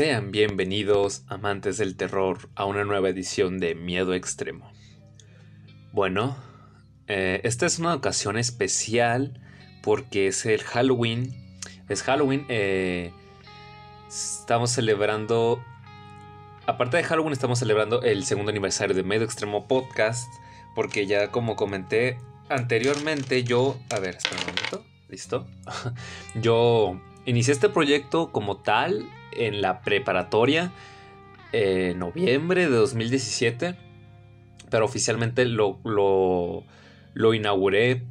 Sean bienvenidos, amantes del terror, a una nueva edición de Miedo Extremo. Bueno, eh, esta es una ocasión especial porque es el Halloween. Es Halloween. eh, estamos celebrando. Aparte de Halloween, estamos celebrando el segundo aniversario de Miedo Extremo Podcast. Porque ya como comenté anteriormente, yo. A ver, espera un momento. ¿Listo? yo inicié este proyecto como tal en la preparatoria en noviembre de 2017, pero oficialmente lo, lo, lo inauguré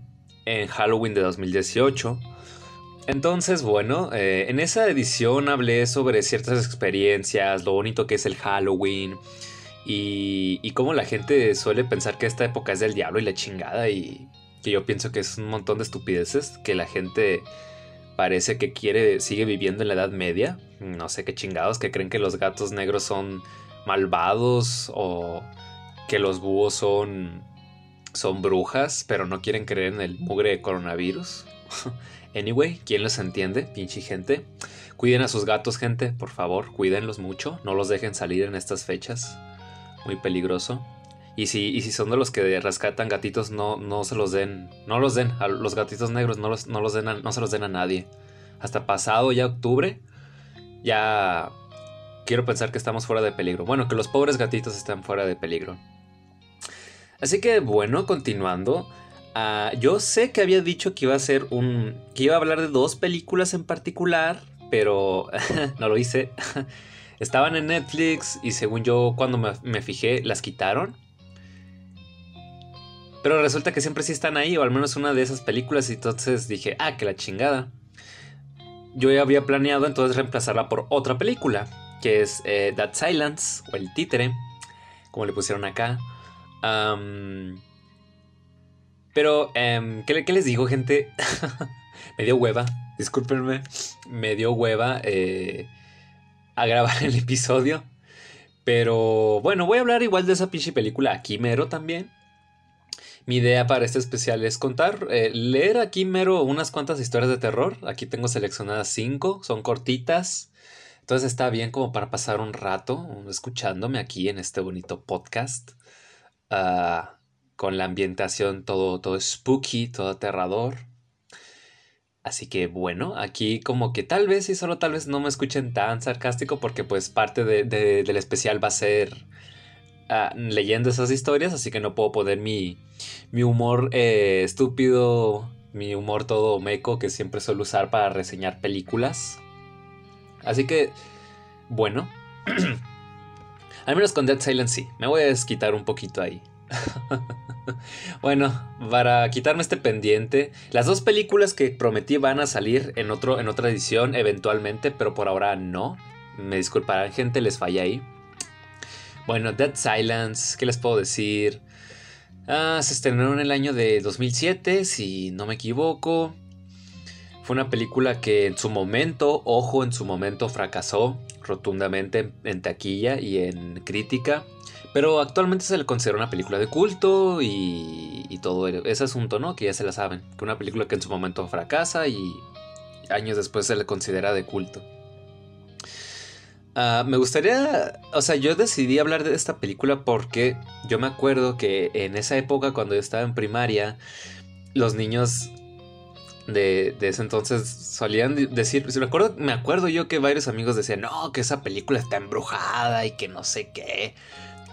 en Halloween de 2018. Entonces, bueno, eh, en esa edición hablé sobre ciertas experiencias, lo bonito que es el Halloween y, y cómo la gente suele pensar que esta época es del diablo y la chingada y que yo pienso que es un montón de estupideces, que la gente parece que quiere, sigue viviendo en la Edad Media. No sé qué chingados, que creen que los gatos negros son malvados o que los búhos son, son brujas, pero no quieren creer en el mugre de coronavirus. anyway, ¿quién los entiende? Pinche gente. Cuiden a sus gatos, gente, por favor, cuídenlos mucho. No los dejen salir en estas fechas. Muy peligroso. Y si, y si son de los que rescatan gatitos, no, no se los den. No los den. A los gatitos negros no, los, no, los den no se los den a nadie. Hasta pasado ya octubre, ya quiero pensar que estamos fuera de peligro. Bueno, que los pobres gatitos están fuera de peligro. Así que bueno, continuando. Uh, yo sé que había dicho que iba a ser un. que iba a hablar de dos películas en particular. Pero no lo hice. Estaban en Netflix y según yo cuando me fijé las quitaron. Pero resulta que siempre sí están ahí, o al menos una de esas películas, y entonces dije, ah, que la chingada. Yo ya había planeado entonces reemplazarla por otra película, que es eh, That Silence, o El Títere, como le pusieron acá. Pero, ¿qué, ¿qué, les digo, gente? me dio hueva, discúlpenme, me dio hueva eh, a grabar el episodio. Pero bueno, voy a hablar igual de esa pinche película aquí mero también. Mi idea para este especial es contar, eh, leer aquí mero unas cuantas historias de terror. Aquí tengo seleccionadas cinco, son cortitas. Entonces está bien como para pasar un rato escuchándome aquí en este bonito podcast. Uh, con la ambientación todo, todo spooky, todo aterrador. Así que bueno, aquí como que tal vez y solo tal vez no me escuchen tan sarcástico porque pues parte de, del especial va a ser leyendo esas historias, así que no puedo poner mi, mi humor eh, estúpido, mi humor todo meco que siempre suelo usar para reseñar películas. Así que, bueno, al menos con Dead Silence sí, me voy a desquitar un poquito ahí. bueno, para quitarme este pendiente, las dos películas que prometí van a salir en, otro, en otra edición eventualmente, pero por ahora no. Me disculparán gente, les falla ahí. Bueno, Dead Silence, ¿qué les puedo decir? Ah, se estrenó en el año de 2007, si no me equivoco. Fue una película que en su momento, ojo, en su momento fracasó rotundamente en taquilla y en crítica. Pero actualmente se le considera una película de culto y, y, todo ese asunto, ¿no? Que ya se la saben. Que una película que en su momento fracasa y años después se le considera de culto. Uh, me gustaría, o sea, yo decidí hablar de esta película porque yo me acuerdo que en esa época, cuando yo estaba en primaria, los niños de, de ese entonces solían decir, me acuerdo, me acuerdo yo que varios amigos decían, no, que esa película está embrujada y que no sé qué,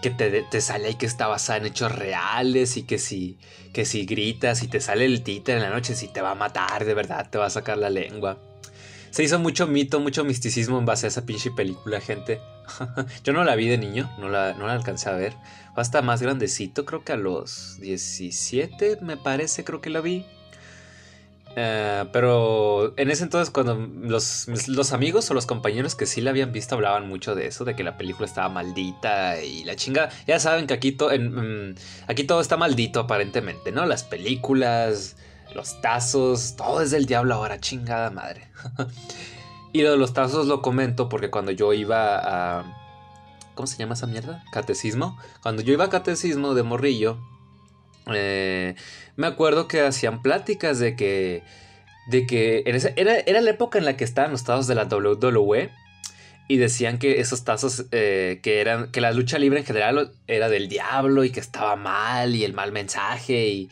que te, te sale ahí que está basada en hechos reales y que si, que si gritas y te sale el títer en la noche, si te va a matar, de verdad, te va a sacar la lengua. Se hizo mucho mito, mucho misticismo en base a esa pinche película, gente. Yo no la vi de niño, no la, no la alcancé a ver. Fue hasta más grandecito, creo que a los 17, me parece, creo que la vi. Uh, pero en ese entonces, cuando los, los, amigos o los compañeros que sí la habían visto hablaban mucho de eso, de que la película estaba maldita y la chinga. Ya saben que aquí, aquí todo está maldito, aparentemente, ¿no? Las películas, los tazos, todo es del diablo ahora, chingada madre. y lo de los tazos lo comento porque cuando yo iba a. ¿Cómo se llama esa mierda? Catecismo. Cuando yo iba a catecismo de morrillo, eh, me acuerdo que hacían pláticas de que. De que era, era la época en la que estaban los estados de la WWE. y decían que esos tazos, eh, que eran, que la lucha libre en general era del diablo y que estaba mal y el mal mensaje y,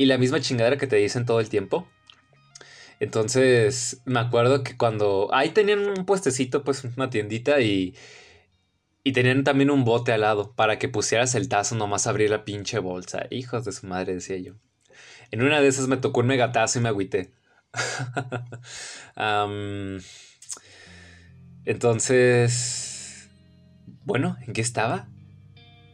y la misma chingadera que te dicen todo el tiempo. Entonces, me acuerdo que cuando ahí tenían un puestecito, pues una tiendita y, y tenían también un bote al lado para que pusieras el tazo nomás abrir la pinche bolsa. Hijos de su madre, decía yo. En una de esas me tocó un megatazo y me agüité. entonces, bueno, ¿en qué estaba?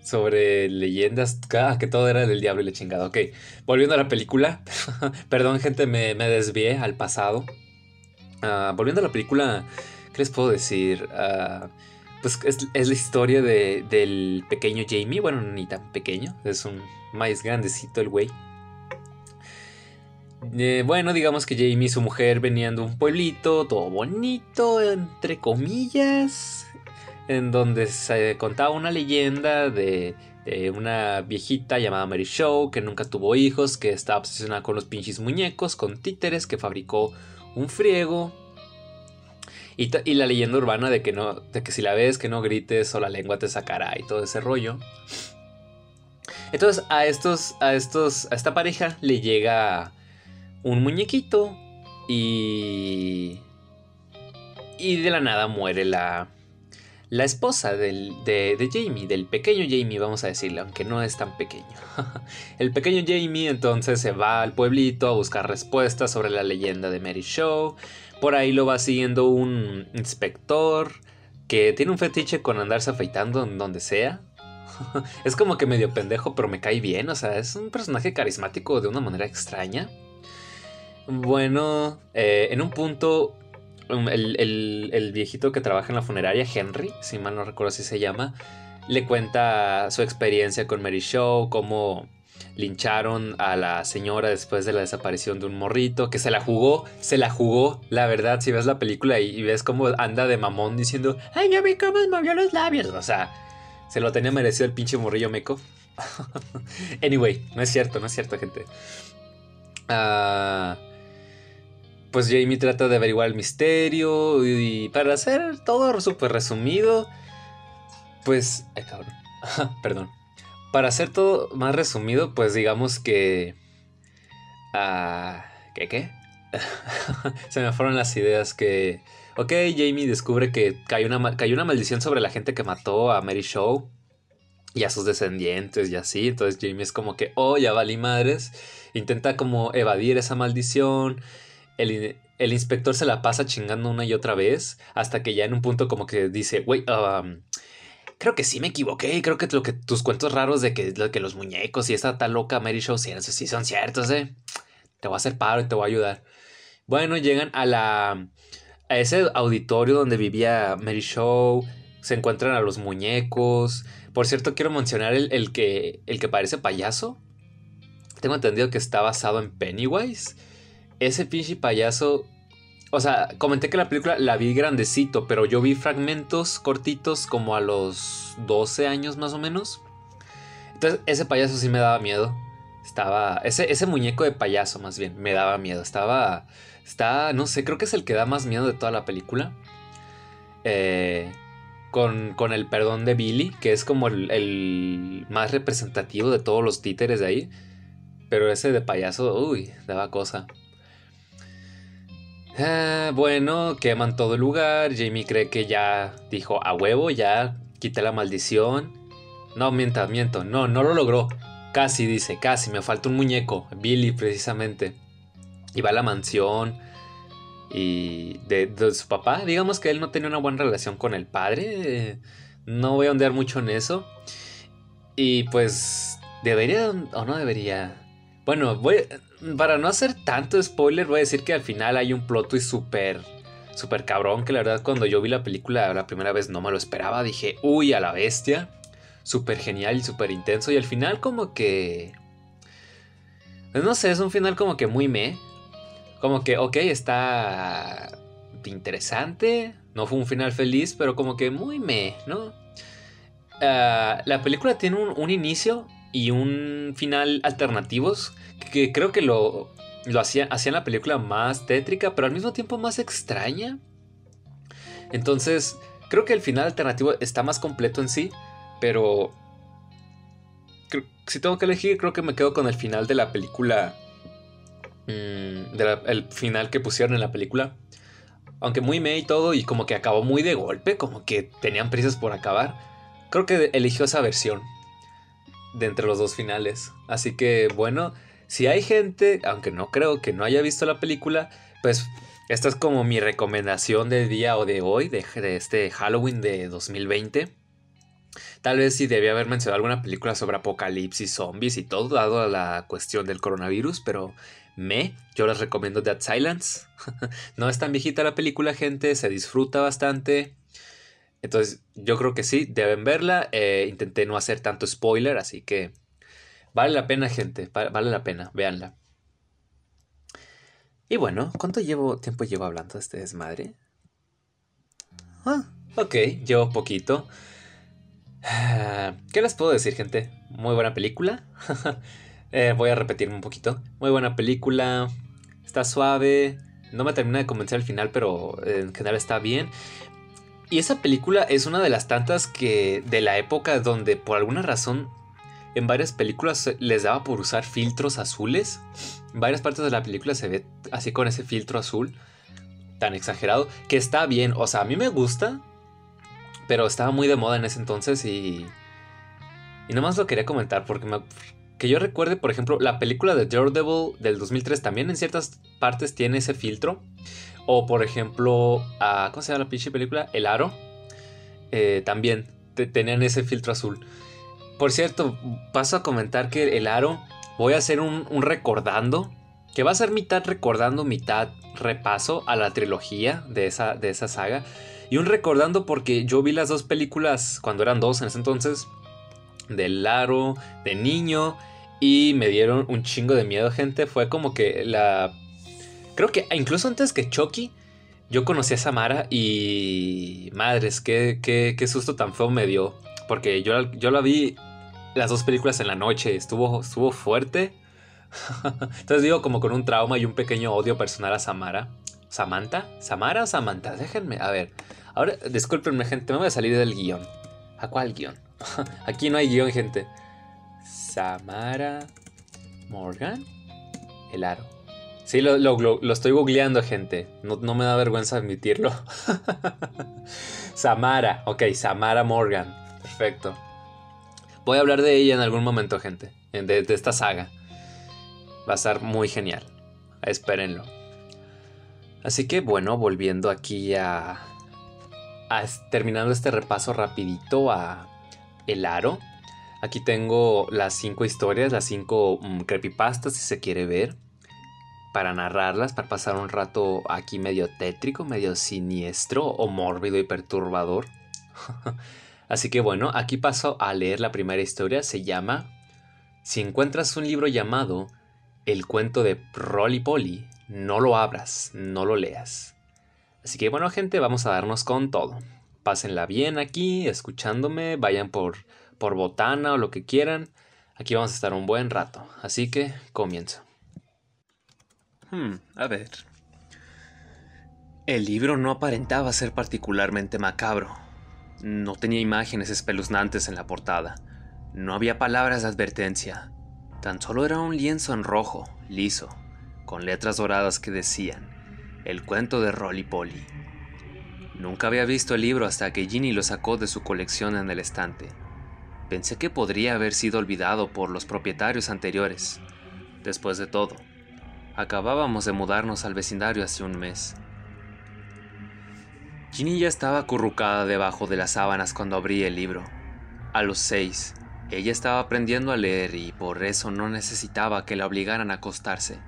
Sobre leyendas, ah, que todo era del diablo y la chingada. Ok, volviendo a la película. Perdón, gente, me, me, desvié al pasado. Uh, volviendo a la película, ¿qué les puedo decir? Uh, pues es, es, la historia de, del pequeño Jamie. Bueno, ni tan pequeño, es un más grandecito el güey. Eh, bueno, digamos que Jamie y su mujer venían de un pueblito todo bonito, entre comillas, en donde se contaba una leyenda de, de una viejita llamada Mary Show que nunca tuvo hijos, que estaba obsesionada con los pinches muñecos, con títeres, que fabricó un friego. Y, y, la leyenda urbana de que no, de que si la ves que no grites o la lengua te sacará y todo ese rollo. Entonces a estos, a estos, a esta pareja le llega un muñequito y... Y de la nada muere la, la esposa del, de, Jamie, del pequeño Jamie, vamos a decirle, aunque no es tan pequeño. el pequeño Jamie entonces se va al pueblito a buscar respuestas sobre la leyenda de Mary Show. Por ahí lo va siguiendo un inspector que tiene un fetiche con andarse afeitando en donde sea. es como que medio pendejo, pero me cae bien, o sea, es un personaje carismático de una manera extraña. Bueno, eh, en un punto, el, viejito que trabaja en la funeraria, Henry, si mal no recuerdo si se llama, le cuenta su experiencia con Mary Show, cómo lincharon a la señora después de la desaparición de un morrito, que se la jugó, se la jugó, la verdad, si ves la película y, ves cómo anda de mamón diciendo, ay, ya vi cómo movió los labios, o sea, se lo tenía merecido el pinche morrillo meco. anyway, no es cierto, no es cierto, gente. Ah pues Jamie trata de averiguar el misterio y para hacer todo súper resumido, pues... Ay, cabrón. Perdón. Para hacer todo más resumido, pues digamos que... Uh, ¿Qué qué? Se me fueron las ideas que... Ok, Jamie descubre que cayó una, una maldición sobre la gente que mató a Mary Show y a sus descendientes y así. Entonces Jamie es como que, oh, ya valí madres. Intenta como evadir esa maldición el, inspector se la pasa chingando una y otra vez hasta que ya en un punto como que dice, güey, um, creo que sí me equivoqué, creo que, lo que tus cuentos raros de que, que los muñecos y esta tal loca Mary Show sí son ciertos, eh. Te voy a hacer paro y te voy a ayudar. Bueno, llegan a la a ese auditorio donde vivía Mary Show, se encuentran a los muñecos. Por cierto, quiero mencionar el, el que el que parece payaso. Tengo entendido que está basado en Pennywise ese pinche payaso. O sea, comenté que la película la vi grandecito, pero yo vi fragmentos cortitos como a los 12 años más o menos. Entonces, ese payaso sí me daba miedo. Estaba. Ese, ese muñeco de payaso, más bien, me daba miedo. Estaba. Está. No sé, creo que es el que da más miedo de toda la película. Eh, con, con, el perdón de Billy, que es como el, el, más representativo de todos los títeres de ahí. Pero ese de payaso, uy, daba cosa. Ah, bueno, queman todo el lugar. Jamie cree que ya dijo a huevo, ya quité la maldición. No, mienta, miento. No, no lo logró. Casi dice, casi, me falta un muñeco. Billy, precisamente. Y va a la mansión. Y de, su papá. Digamos que él no tenía una buena relación con el padre. No voy a ondear mucho en eso. Y pues, ¿debería o no debería? Bueno, voy, para no hacer tanto spoiler, voy a decir que al final hay un plot twist súper, súper cabrón. Que la verdad, cuando yo vi la película la primera vez no me lo esperaba. Dije, uy, a la bestia. Súper genial y súper intenso. Y al final, como que. Pues no sé, es un final como que muy me. Como que, ok, está interesante. No fue un final feliz, pero como que muy me, ¿no? Ah, la película tiene un, un inicio y un final alternativos que creo que lo, lo hacían, hacían la película más tétrica, pero al mismo tiempo más extraña. Entonces, creo que el final alternativo está más completo en sí, pero si tengo que elegir, creo que me quedo con el final de la película. Mm, el final que pusieron en la película. Aunque muy me y todo, y como que acabó muy de golpe, como que tenían prisas por acabar. Creo que eligió esa versión de entre los dos finales. Así que bueno, si hay gente, aunque no creo que no haya visto la película, pues esta es como mi recomendación del día o de hoy, de, este Halloween de 2020. Tal vez sí debía haber mencionado alguna película sobre apocalipsis, zombies y todo, dado la cuestión del coronavirus, pero me, yo les recomiendo Dead Silence. no es tan viejita la película, gente, se disfruta bastante. Entonces, yo creo que sí, deben verla. Eh, intenté no hacer tanto spoiler, así que vale la pena, gente, vale la pena, véanla. Y bueno, ¿cuánto llevo, tiempo llevo hablando de este desmadre? Ah, ok, llevo poquito. ¿Qué les puedo decir, gente? Muy buena película. Eh, voy a repetirme un poquito. Muy buena película. Está suave. No me termina de convencer al final, pero en general está bien. Y esa película es una de las tantas que de la época donde por alguna razón en varias películas les daba por usar filtros azules. En varias partes de la película se ve así con ese filtro azul tan exagerado que está bien. O sea, a mí me gusta, pero estaba muy de moda en ese entonces y. Y nomás lo quería comentar porque que yo recuerde, por ejemplo, la película de Daredevil del 2003 también en ciertas partes tiene ese filtro. O por ejemplo, ¿cómo se llama la pinche película? El Aro. Eh, también tenían ese filtro azul. Por cierto, paso a comentar que el Aro voy a hacer un, un recordando. Que va a ser mitad recordando, mitad repaso a la trilogía de esa, de esa saga. Y un recordando porque yo vi las dos películas cuando eran dos en ese entonces. Del Laro, de niño. Y me dieron un chingo de miedo, gente. Fue como que la... Creo que incluso antes que Chucky, yo conocí a Samara y... Madres, qué, qué, susto tan feo me dio. Porque yo, yo la vi las dos películas en la noche. Estuvo, estuvo fuerte. Entonces digo como con un trauma y un pequeño odio personal a Samara. ¿Samantha? ¿Samara o Samantha? Déjenme, a ver. Ahora, discúlpenme, gente, me voy a salir del guion. ¿A cuál guion? Aquí no hay guion, gente. Samara Morgan. El aro. Sí, lo, estoy googleando, gente. No, no, me da vergüenza admitirlo. Samara. Ok, Samara Morgan. Perfecto. Voy a hablar de ella en algún momento, gente. De, de esta saga. Va a ser muy genial. Espérenlo. Así que bueno, volviendo aquí a, terminando este repaso rapidito a El Aro. Aquí tengo las cinco historias, las cinco mm, creepypastas si se quiere ver. Para narrarlas, para pasar un rato aquí medio tétrico, medio siniestro o mórbido y perturbador. Así que bueno, aquí paso a leer la primera historia. Se llama Si encuentras un libro llamado El cuento de Rolly Polly, no lo abras, no lo leas. Así que bueno gente, vamos a darnos con todo. Pásenla bien aquí, escuchándome, vayan por, por botana o lo que quieran. Aquí vamos a estar un buen rato, así que comienzo. Hmm, a ver. El libro no aparentaba ser particularmente macabro. No tenía imágenes espeluznantes en la portada. No había palabras de advertencia. Tan solo era un lienzo en rojo, liso, con letras doradas que decían, El cuento de Rolly Polly. Nunca había visto el libro hasta que Ginny lo sacó de su colección en el estante. Pensé que podría haber sido olvidado por los propietarios anteriores. Después de todo, acabábamos de mudarnos al vecindario hace un mes. Ginny ya estaba acurrucada debajo de las sábanas cuando abrí el libro. A los seis, ella estaba aprendiendo a leer y por eso no necesitaba que la obligaran a acostarse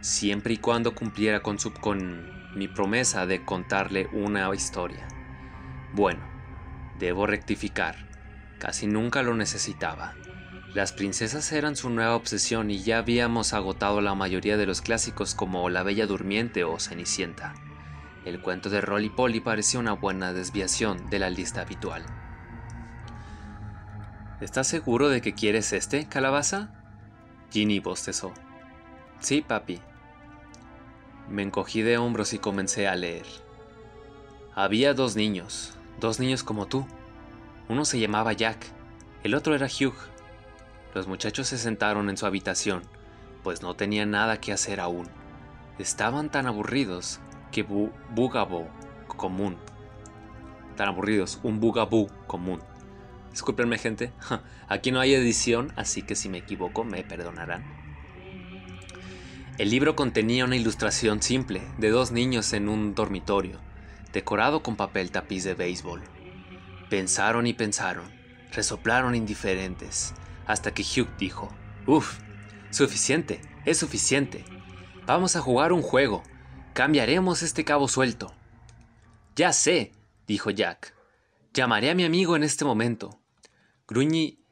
siempre y cuando cumpliera con, su, con mi promesa de contarle una historia. Bueno, debo rectificar, casi nunca lo necesitaba. Las princesas eran su nueva obsesión y ya habíamos agotado la mayoría de los clásicos como La Bella Durmiente o Cenicienta. El cuento de Rolly Polly parecía una buena desviación de la lista habitual. ¿Estás seguro de que quieres este, calabaza? Ginny bostezó. Sí, papi. Me encogí de hombros y comencé a leer. Había dos niños, Dos niños como tú. Uno se llamaba Jack, el otro era Hugh. Los muchachos se sentaron en su habitación, pues no tenían nada que hacer aún. Estaban tan aburridos que bu bugaboo común. Tan aburridos, un bugaboo común. Disculpenme gente, aquí no hay edición, así que si me equivoco me perdonarán. El libro contenía una ilustración simple de dos niños en un dormitorio, decorado con papel tapiz de béisbol. Pensaron y pensaron, resoplaron indiferentes, hasta que Hugh dijo, Uf, suficiente, es suficiente. Vamos a jugar un juego. Cambiaremos este cabo suelto. Ya sé, dijo Jack. Llamaré a mi amigo en este momento. Gruñí,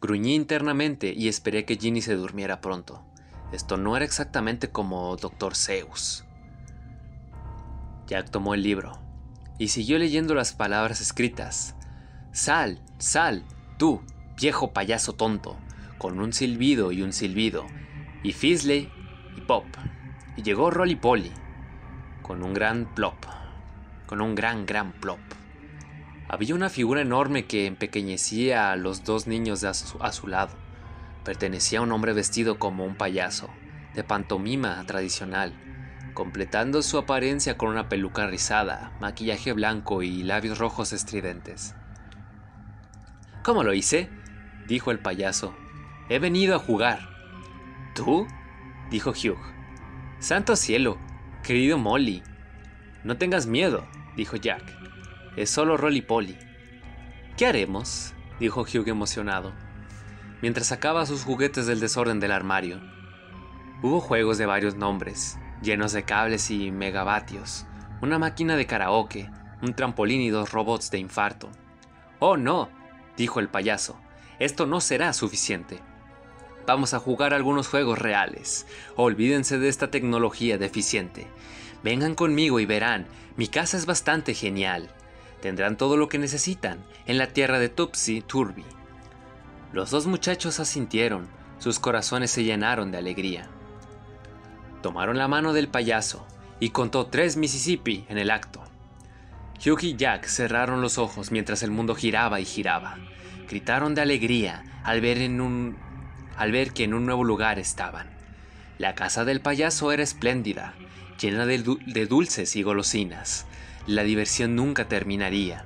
gruñí internamente y esperé que Ginny se durmiera pronto. Esto no era exactamente como Dr. Zeus. Jack tomó el libro y siguió leyendo las palabras escritas. Sal, sal, tú, viejo payaso tonto, con un silbido y un silbido, y Fisley y Pop. Y llegó Rolly Polly, con un gran plop, con un gran, gran plop. Había una figura enorme que empequeñecía a los dos niños a su, lado. Pertenecía a un hombre vestido como un payaso, de pantomima tradicional, completando su apariencia con una peluca rizada, maquillaje blanco y labios rojos estridentes. ¿Cómo lo hice? Dijo el payaso. He venido a jugar. ¿Tú? dijo Hugh. Santo cielo, querido Molly. No tengas miedo, dijo Jack. Es solo Rolly Polly. ¿Qué haremos? dijo Hugh emocionado, mientras sacaba sus juguetes del desorden del armario. Hubo juegos de varios nombres, llenos de cables y megavatios, una máquina de karaoke, un trampolín y dos robots de infarto. Oh, no, dijo el payaso, esto no será suficiente. Vamos a jugar algunos juegos reales. Olvídense de esta tecnología deficiente. Vengan conmigo y verán, mi casa es bastante genial. Tendrán todo lo que necesitan en la tierra de Tupsi Turbi. Los dos muchachos asintieron, sus corazones se llenaron de alegría. Tomaron la mano del payaso y contó tres Mississippi en el acto. Hugh y Jack cerraron los ojos mientras el mundo giraba y giraba. Gritaron de alegría al ver, en un, al ver que en un nuevo lugar estaban. La casa del payaso era espléndida, llena de, de dulces y golosinas. La diversión nunca terminaría.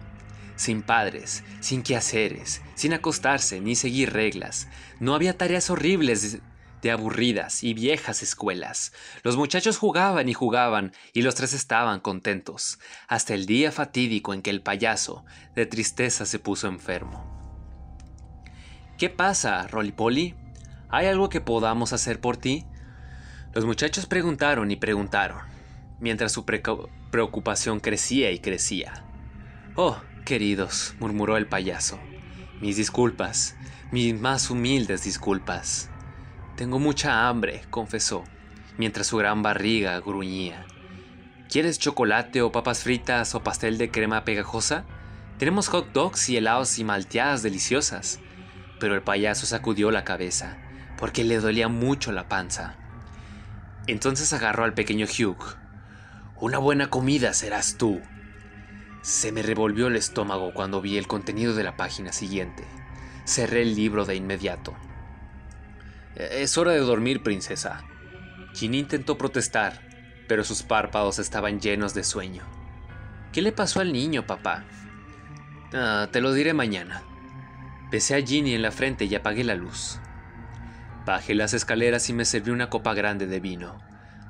Sin padres, sin quehaceres, sin acostarse ni seguir reglas. No había tareas horribles de aburridas y viejas escuelas. Los muchachos jugaban y jugaban, y los tres estaban contentos, hasta el día fatídico en que el payaso, de tristeza, se puso enfermo. ¿Qué pasa, Rolipoli? ¿Hay algo que podamos hacer por ti? Los muchachos preguntaron y preguntaron, mientras su preocupación crecía y crecía. Oh, queridos, murmuró el payaso, mis disculpas, mis más humildes disculpas. Tengo mucha hambre, confesó, mientras su gran barriga gruñía. ¿Quieres chocolate o papas fritas o pastel de crema pegajosa? Tenemos hot dogs y helados y malteadas deliciosas. Pero el payaso sacudió la cabeza, porque le dolía mucho la panza. Entonces agarró al pequeño Hugh. Una buena comida serás tú. Se me revolvió el estómago cuando vi el contenido de la página siguiente. Cerré el libro de inmediato. Es hora de dormir, princesa. Ginny intentó protestar, pero sus párpados estaban llenos de sueño. ¿Qué le pasó al niño, papá? Ah, te lo diré mañana. Besé a Ginny en la frente y apagué la luz. Bajé las escaleras y me serví una copa grande de vino,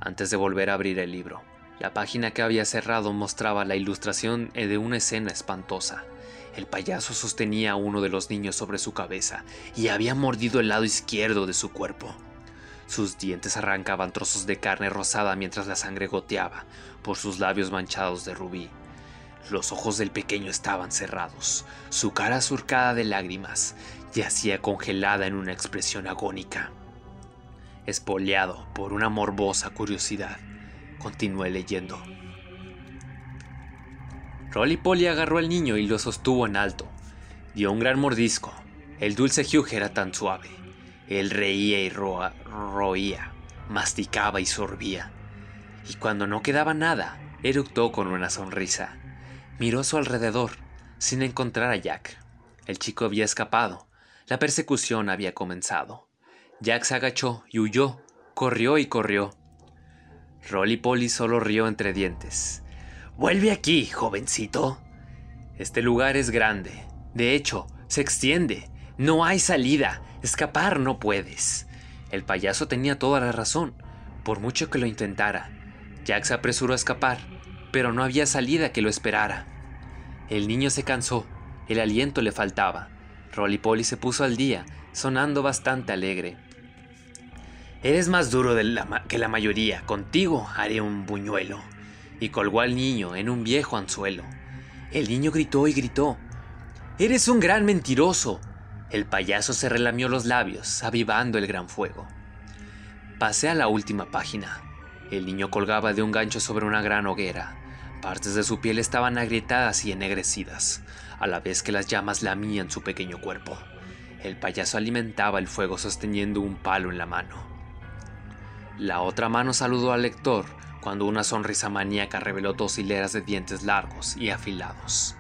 antes de volver a abrir el libro. La página que había cerrado mostraba la ilustración de una escena espantosa. El payaso sostenía a uno de los niños sobre su cabeza y había mordido el lado izquierdo de su cuerpo. Sus dientes arrancaban trozos de carne rosada mientras la sangre goteaba por sus labios manchados de rubí. Los ojos del pequeño estaban cerrados, su cara surcada de lágrimas yacía congelada en una expresión agónica. Espoleado por una morbosa curiosidad, continué leyendo. Rolly Polly agarró al niño y lo sostuvo en alto. Dio un gran mordisco. El dulce Hugh era tan suave. Él reía y roía, masticaba y sorbía. Y cuando no quedaba nada, eructó con una sonrisa. Miró a su alrededor. sin encontrar a Jack. El chico había escapado. La persecución había comenzado. Jack se agachó y huyó. Corrió y corrió. Rolly Polly solo rió entre dientes. Vuelve aquí, jovencito. Este lugar es grande. De hecho, se extiende. No hay salida. Escapar no puedes. El payaso tenía toda la razón, por mucho que lo intentara. Jack se apresuró a escapar, pero no había salida que lo esperara. El niño se cansó, el aliento le faltaba. Rolly Polly se puso al día, sonando bastante alegre. Eres más duro que la mayoría, contigo haré un buñuelo. Y colgó al niño en un viejo anzuelo. El niño gritó y gritó. Eres un gran mentiroso. El payaso se relamió los labios, avivando el gran fuego. Pasé a la última página. El niño colgaba de un gancho sobre una gran hoguera. Partes de su piel estaban agrietadas y ennegrecidas, a la vez que las llamas lamían su pequeño cuerpo. El payaso alimentaba el fuego sosteniendo un palo en la mano. La otra mano saludó al lector cuando una sonrisa maníaca reveló dos hileras de dientes largos y afilados.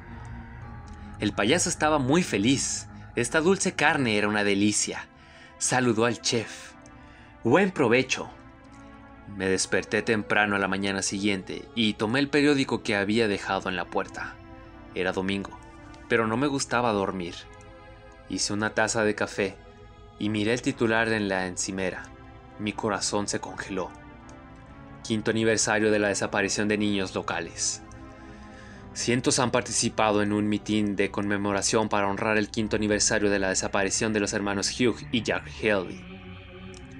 El payaso estaba muy feliz. Esta dulce carne era una delicia. Saludó al chef. Buen provecho, me desperté temprano a la mañana siguiente y tomé el periódico que había dejado en la puerta. Era domingo, pero no me gustaba dormir. Hice una taza de café y miré el titular en la encimera. Mi corazón se congeló. Quinto aniversario de la desaparición de niños locales. Cientos han participado en un mitin de conmemoración para honrar el quinto aniversario de la desaparición de los hermanos Hugh y Jack Haley.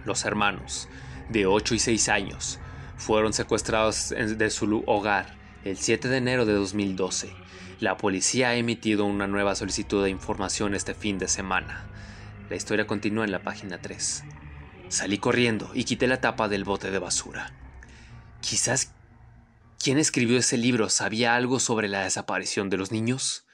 Los hermanos, de 8 y 6 años, fueron secuestrados de su hogar el 7 de enero de 2012. La policía ha emitido una nueva solicitud de información este fin de semana. La historia continúa en la página 3. Salí corriendo y quité la tapa del bote de basura. Quizás quien escribió ese libro sabía algo sobre la desaparición de los niños.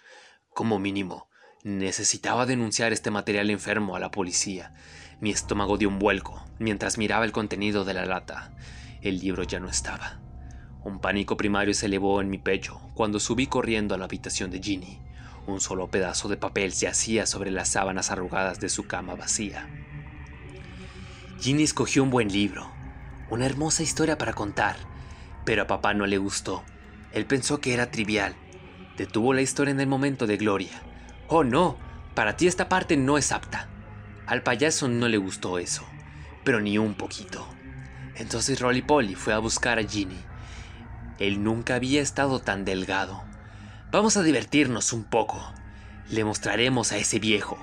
Como mínimo, necesitaba denunciar este material enfermo a la policía mi estómago dio un vuelco mientras miraba el contenido de la lata. El libro ya no estaba. Un pánico primario se elevó en mi pecho cuando subí corriendo a la habitación de Ginny. Un solo pedazo de papel se hacía sobre las sábanas arrugadas de su cama vacía. Ginny escogió un buen libro, una hermosa historia para contar, pero a papá no le gustó. Él pensó que era trivial. Detuvo la historia en el momento de gloria. Oh no, para ti esta parte no es apta. Al payaso no le gustó eso, pero ni un poquito. Entonces Rolly Polly fue a buscar a Ginny. Él nunca había estado tan delgado. Vamos a divertirnos un poco. Le mostraremos a ese viejo.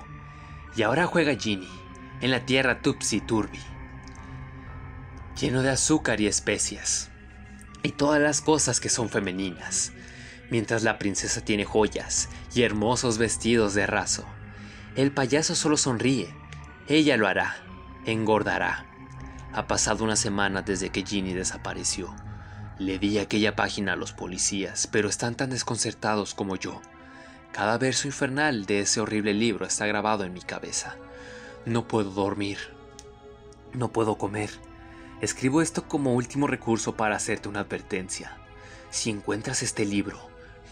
Y ahora juega Ginny, en la tierra Tupsi Turbi, lleno de azúcar y especias, y todas las cosas que son femeninas, mientras la princesa tiene joyas y hermosos vestidos de raso. El payaso solo sonríe ella lo hará, engordará. Ha pasado una semana desde que Ginny desapareció. Le di aquella página a los policías, pero están tan desconcertados como yo. Cada verso infernal de ese horrible libro está grabado en mi cabeza. No puedo dormir. No puedo comer. Escribo esto como último recurso para hacerte una advertencia. Si encuentras este libro,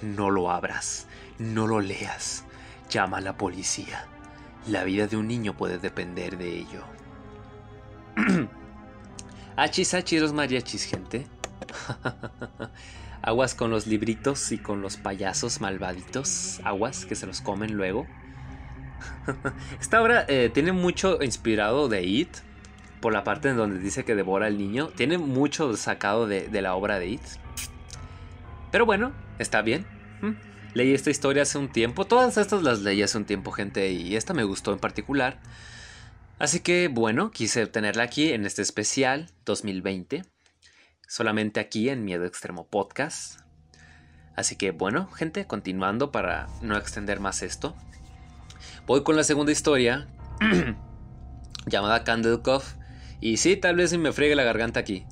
no lo abras, no lo leas. Llama a la policía. La vida de un niño puede depender de ello. achis, achis, los mariachis, gente. Aguas con los libritos y con los payasos malvaditos. Aguas que se los comen luego. Esta obra eh, tiene mucho inspirado de It. Por la parte en donde dice que devora al niño. Tiene mucho sacado de, de la obra de It. Pero bueno, está bien. Leí esta historia hace un tiempo. Todas estas las leí hace un tiempo, gente, y esta me gustó en particular. Así que bueno, quise tenerla aquí en este especial 2020. Solamente aquí en Miedo Extremo Podcast. Así que bueno, gente, continuando para no extender más esto. Voy con la segunda historia. llamada Candle Cough. Y sí, tal vez me fregue la garganta aquí.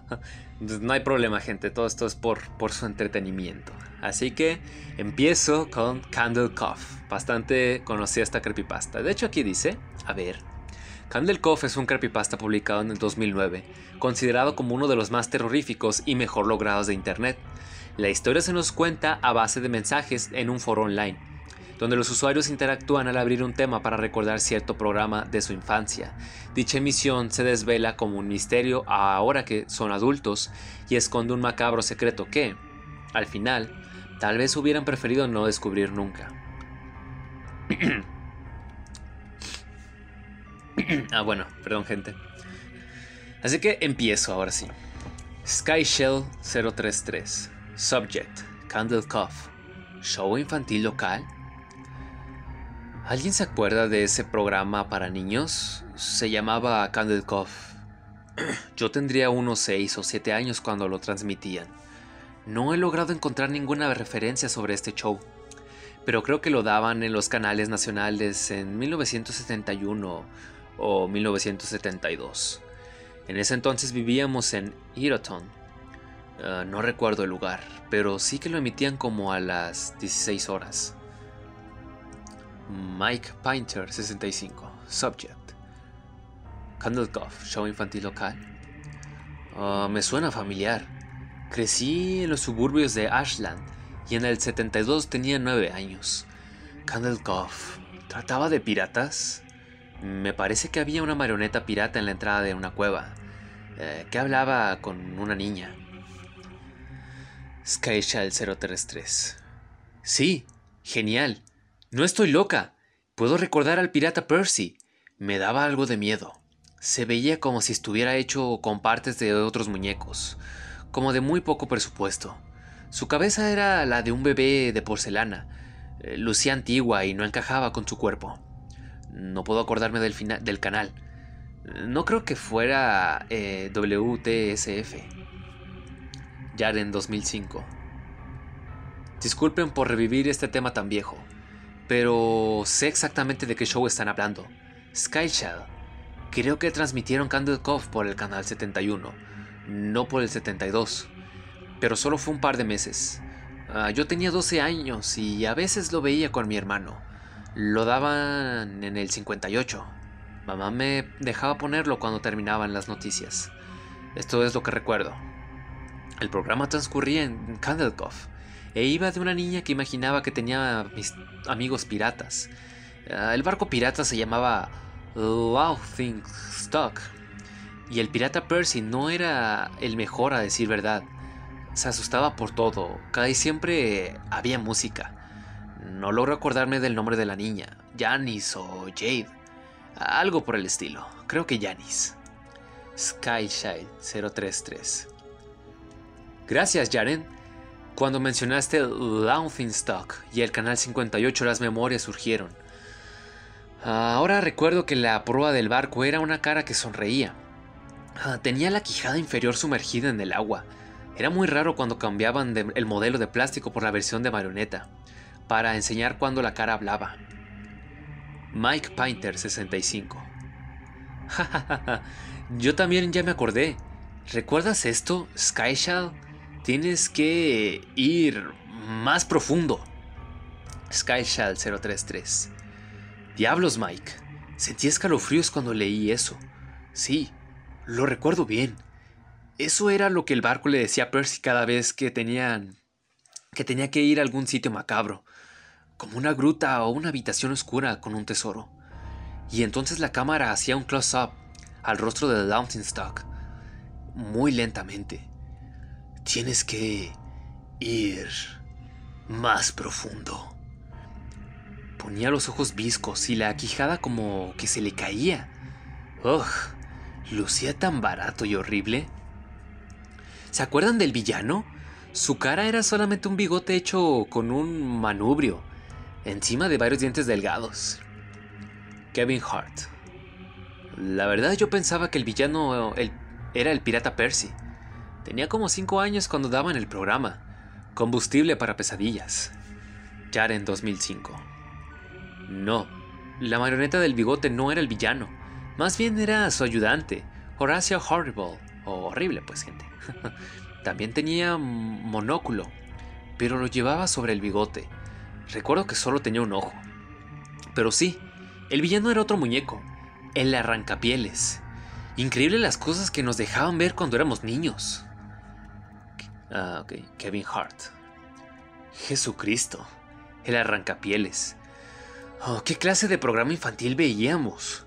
no hay problema, gente. Todo esto es por, por su entretenimiento. Así que empiezo con Candle Cough. Bastante conocida esta creepypasta. De hecho, aquí dice: A ver. Candle Cough es un creepypasta publicado en el 2009, considerado como uno de los más terroríficos y mejor logrados de internet. La historia se nos cuenta a base de mensajes en un foro online, donde los usuarios interactúan al abrir un tema para recordar cierto programa de su infancia. Dicha emisión se desvela como un misterio ahora que son adultos y esconde un macabro secreto que, al final, tal vez hubieran preferido no descubrir nunca. ah, bueno, perdón gente. Así que empiezo ahora sí. Sky Shell 033. Subject. Candle Cough. Show infantil local. ¿Alguien se acuerda de ese programa para niños? Se llamaba Candle Cough. Yo tendría unos 6 o 7 años cuando lo transmitían. No he logrado encontrar ninguna referencia sobre este show, pero creo que lo daban en los canales nacionales en 1971 o 1972. En ese entonces vivíamos en Eroton. Ah, no recuerdo el lugar, pero sí que lo emitían como a las 16 horas. Mike Painter, 65. Subject. Candlecough, show infantil local. Ah, me suena familiar. Crecí en los suburbios de Ashland y en el 72 tenía 9 años. Candlecough. ¿Trataba de piratas? Me parece que había una marioneta pirata en la entrada de una cueva, eh, que hablaba con una niña. Skyshell 033. Sí, genial. No estoy loca. Puedo recordar al pirata Percy. Me daba algo de miedo. Se veía como si estuviera hecho con partes de otros muñecos, como de muy poco presupuesto. Su cabeza era la de un bebé de porcelana. Eh, lucía antigua y no encajaba con su cuerpo. No puedo acordarme del, final, del canal. No creo que fuera eh, WTSF. en 2005. Disculpen por revivir este tema tan viejo, pero sé exactamente de qué show están hablando. Sky Creo que transmitieron Candle Cove por el canal 71, no por el 72. Pero solo fue un par de meses. Ah, yo tenía 12 años y a veces lo veía con mi hermano. Lo daban en el 58. Mamá me dejaba ponerlo cuando terminaban las noticias. Esto es lo que recuerdo. El programa transcurría en Candlecough e iba de una niña que imaginaba que tenía mis amigos piratas. Ah, el barco pirata se llamaba Laughing Stock y el pirata Percy no era el mejor a decir verdad. Se asustaba por todo, casi siempre había música. No logro acordarme del nombre de la niña. Janice o Jade. Algo por el estilo. Creo que Janice. Skyshine 033. Gracias, Jaren. Cuando mencionaste Stock y el canal 58 las memorias surgieron. Ahora recuerdo que la proa del barco era una cara que sonreía. Ah, tenía la quijada inferior sumergida en el agua. Era muy raro cuando cambiaban el modelo de plástico por la versión de marioneta para enseñar cuando la cara hablaba. Mike Painter 65. Yo también ya me acordé. ¿Recuerdas esto, Skyshall? Tienes que ir más profundo. Skyshall 033. Diablos, Mike. Sentí escalofríos cuando leí eso. Sí, lo recuerdo bien. Eso era lo que el barco le decía a Percy cada vez que tenían que tenía que ir a algún sitio macabro como una gruta o una habitación oscura con un tesoro. Y entonces la cámara hacía un close-up al rostro de Stock, muy lentamente. Tienes que ir más profundo. Ponía los ojos viscos y la quijada como que se le caía. ¡Ugh! Lucía tan barato y horrible. ¿Se acuerdan del villano? Su cara era solamente un bigote hecho con un manubrio encima de varios dientes delgados. Kevin Hart. La verdad yo pensaba que el villano era el pirata Percy. Tenía como 5 años cuando daban el programa. Combustible para pesadillas. en 2005. No, la marioneta del bigote no era el villano. Más bien era su ayudante, Horacio Horrible. O horrible, pues, gente. También tenía monóculo, pero lo llevaba sobre el bigote Recuerdo que solo tenía un ojo. Pero sí, el villano era otro muñeco, el arrancapieles. Increíble las cosas que nos dejaban ver cuando éramos niños. Ah, ok. Kevin Hart. Jesucristo. El arrancapieles. Oh, ¿Qué clase de programa infantil veíamos?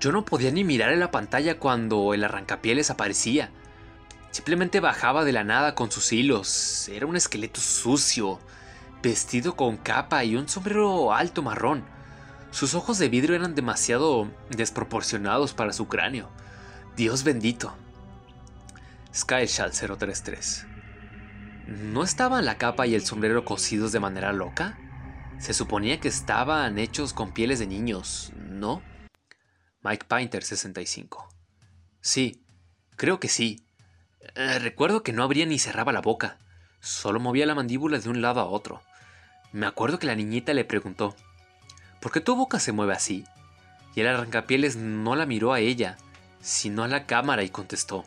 Yo no podía ni mirar en la pantalla cuando el arrancapieles aparecía. Simplemente bajaba de la nada con sus hilos. Era un esqueleto sucio, vestido con capa y un sombrero alto marrón. Sus ojos de vidrio eran demasiado desproporcionados para su cráneo. Dios bendito. Skyshall 033. ¿No estaban la capa y el sombrero cosidos de manera loca? Se suponía que estaban hechos con pieles de niños, ¿no? Mike Painter 65. Sí, creo que sí. Eh, recuerdo que no abría ni cerraba la boca, solo movía la mandíbula de un lado a otro. Me acuerdo que la niñita le preguntó, ¿por qué tu boca se mueve así? Y el arrancapieles no la miró a ella, sino a la cámara y contestó,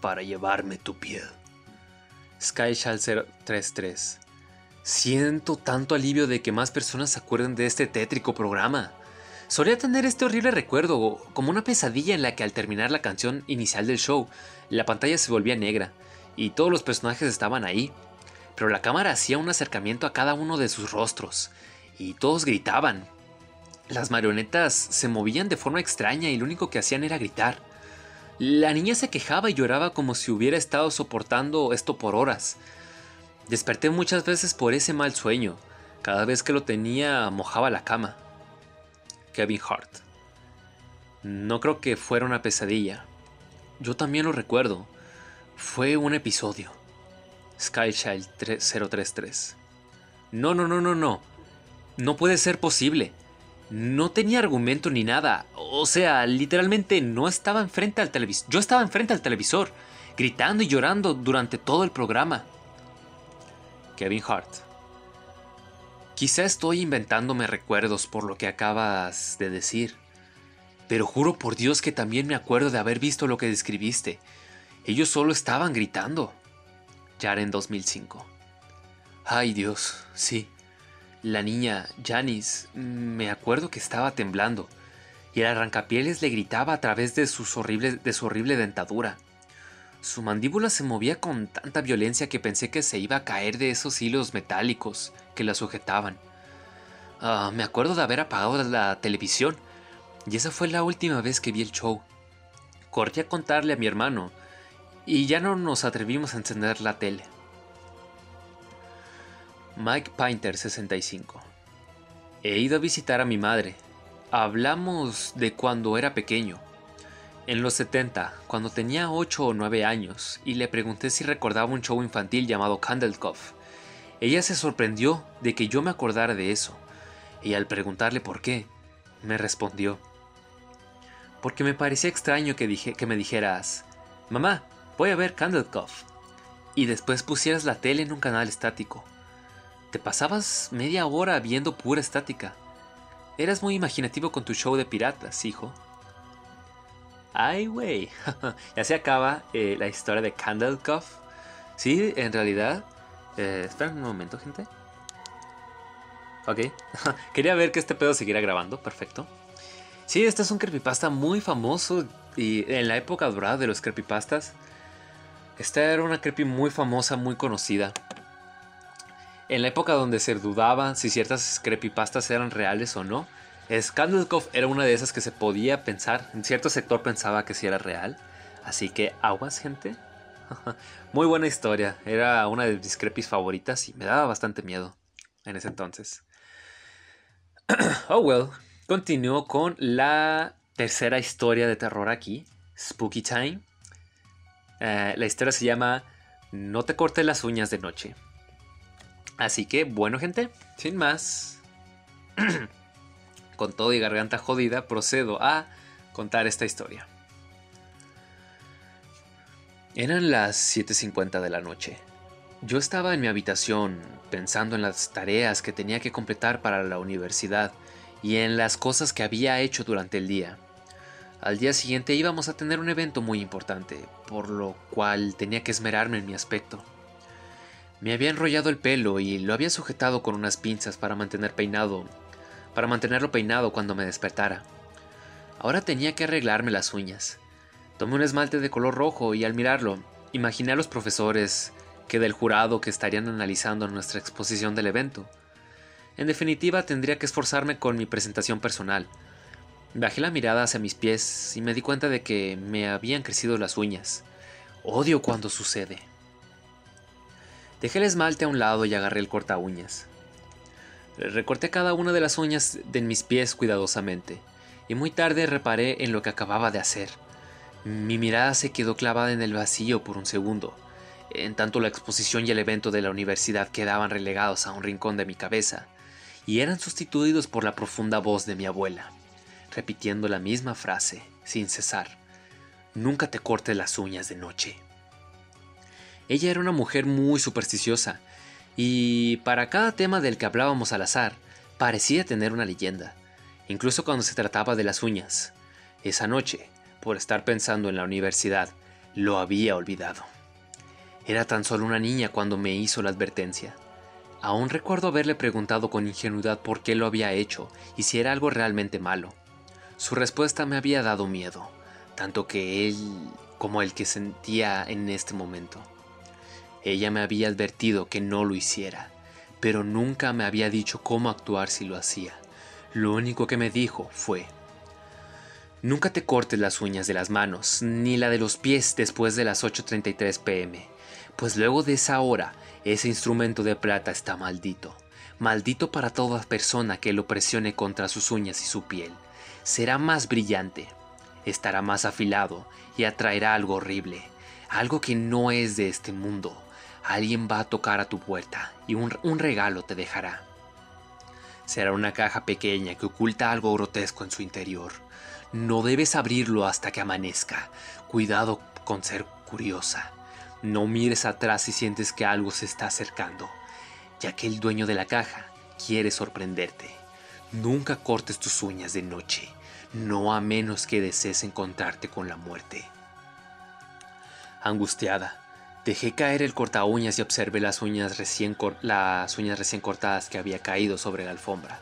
para llevarme tu piel. Skyshall 033. Siento tanto alivio de que más personas se acuerden de este tétrico programa. Solía tener este horrible recuerdo, como una pesadilla en la que al terminar la canción inicial del show, la pantalla se volvía negra y todos los personajes estaban ahí, pero la cámara hacía un acercamiento a cada uno de sus rostros y todos gritaban. Las marionetas se movían de forma extraña y lo único que hacían era gritar. La niña se quejaba y lloraba como si hubiera estado soportando esto por horas. Desperté muchas veces por ese mal sueño. Cada vez que lo tenía mojaba la cama. Kevin Hart. No creo que fuera una pesadilla. Yo también lo recuerdo. Fue un episodio. Skychild 033. No, no, no, no, no. No puede ser posible. No tenía argumento ni nada. O sea, literalmente no estaba enfrente al televisor. Yo estaba enfrente al televisor, gritando y llorando durante todo el programa. Kevin Hart. Quizá estoy inventándome recuerdos por lo que acabas de decir, pero juro por Dios que también me acuerdo de haber visto lo que describiste. Ellos solo estaban gritando. en 2005. Ay Dios, sí. La niña, Janice, me acuerdo que estaba temblando, y el arrancapieles le gritaba a través de, sus de su horrible dentadura. Su mandíbula se movía con tanta violencia que pensé que se iba a caer de esos hilos metálicos que la sujetaban. Ah, me acuerdo de haber apagado la televisión, y esa fue la última vez que vi el show. Corrí a contarle a mi hermano, y ya no nos atrevimos a encender la tele. Mike Painter 65 He ido a visitar a mi madre. Hablamos de cuando era pequeño. En los 70, cuando tenía 8 o 9 años, y le pregunté si recordaba un show infantil llamado Candlecoff. Ella se sorprendió de que yo me acordara de eso, y al preguntarle por qué, me respondió. Porque me parecía extraño que, que me dijeras, mamá, voy a ver Candlecoff, y después pusieras la tele en un canal estático. Te pasabas media hora viendo pura estática. Eras muy imaginativo con tu show de piratas, hijo. Ay, güey. ya se acaba eh, la historia de Candlecoff. Sí, en realidad. Eh, esperen un momento, gente. Ok. Quería ver que este pedo siguiera grabando. Perfecto. Sí, este es un creepypasta muy famoso. Y en la época dorada de los creepypastas. Esta era una creepy muy famosa, muy conocida. En la época donde se dudaba si ciertas creepypastas eran reales o no Skandalkov era una de esas que se podía pensar, en cierto sector pensaba que sí era real. Así que aguas, gente. Muy buena historia, era una de mis crepis favoritas y me daba bastante miedo en ese entonces. oh well, continúo con la tercera historia de terror aquí, Spooky Time. Eh, la historia se llama No te cortes las uñas de noche. Así que, bueno gente, sin más. con todo y garganta jodida, procedo a contar esta historia. Eran las 7.50 de la noche. Yo estaba en mi habitación pensando en las tareas que tenía que completar para la universidad y en las cosas que había hecho durante el día. Al día siguiente íbamos a tener un evento muy importante, por lo cual tenía que esmerarme en mi aspecto. Me había enrollado el pelo y lo había sujetado con unas pinzas para mantener peinado para mantenerlo peinado cuando me despertara. Ahora tenía que arreglarme las uñas. Tomé un esmalte de color rojo y al mirarlo, imaginé a los profesores que del jurado que estarían analizando nuestra exposición del evento. En definitiva, tendría que esforzarme con mi presentación personal. Bajé la mirada hacia mis pies y me di cuenta de que me habían crecido las uñas. Odio cuando sucede. Dejé el esmalte a un lado y agarré el corta uñas. Recorté cada una de las uñas de mis pies cuidadosamente, y muy tarde reparé en lo que acababa de hacer. Mi mirada se quedó clavada en el vacío por un segundo, en tanto la exposición y el evento de la universidad quedaban relegados a un rincón de mi cabeza, y eran sustituidos por la profunda voz de mi abuela, repitiendo la misma frase, sin cesar. Nunca te cortes las uñas de noche. Ella era una mujer muy supersticiosa, y para cada tema del que hablábamos al azar, parecía tener una leyenda, incluso cuando se trataba de las uñas. Esa noche, por estar pensando en la universidad, lo había olvidado. Era tan solo una niña cuando me hizo la advertencia. Aún recuerdo haberle preguntado con ingenuidad por qué lo había hecho y si era algo realmente malo. Su respuesta me había dado miedo, tanto que él como el que sentía en este momento. Ella me había advertido que no lo hiciera, pero nunca me había dicho cómo actuar si lo hacía. Lo único que me dijo fue, Nunca te cortes las uñas de las manos, ni la de los pies después de las 8.33 pm, pues luego de esa hora ese instrumento de plata está maldito. Maldito para toda persona que lo presione contra sus uñas y su piel. Será más brillante, estará más afilado y atraerá algo horrible, algo que no es de este mundo, Alguien va a tocar a tu puerta y un, regalo te dejará. Será una caja pequeña que oculta algo grotesco en su interior. No debes abrirlo hasta que amanezca. Cuidado con ser curiosa. No mires atrás si sientes que algo se está acercando, ya que el dueño de la caja quiere sorprenderte. Nunca cortes tus uñas de noche, no a menos que desees encontrarte con la muerte. Angustiada, Dejé caer el corta uñas y observé las uñas, recién las uñas recién cortadas que había caído sobre la alfombra.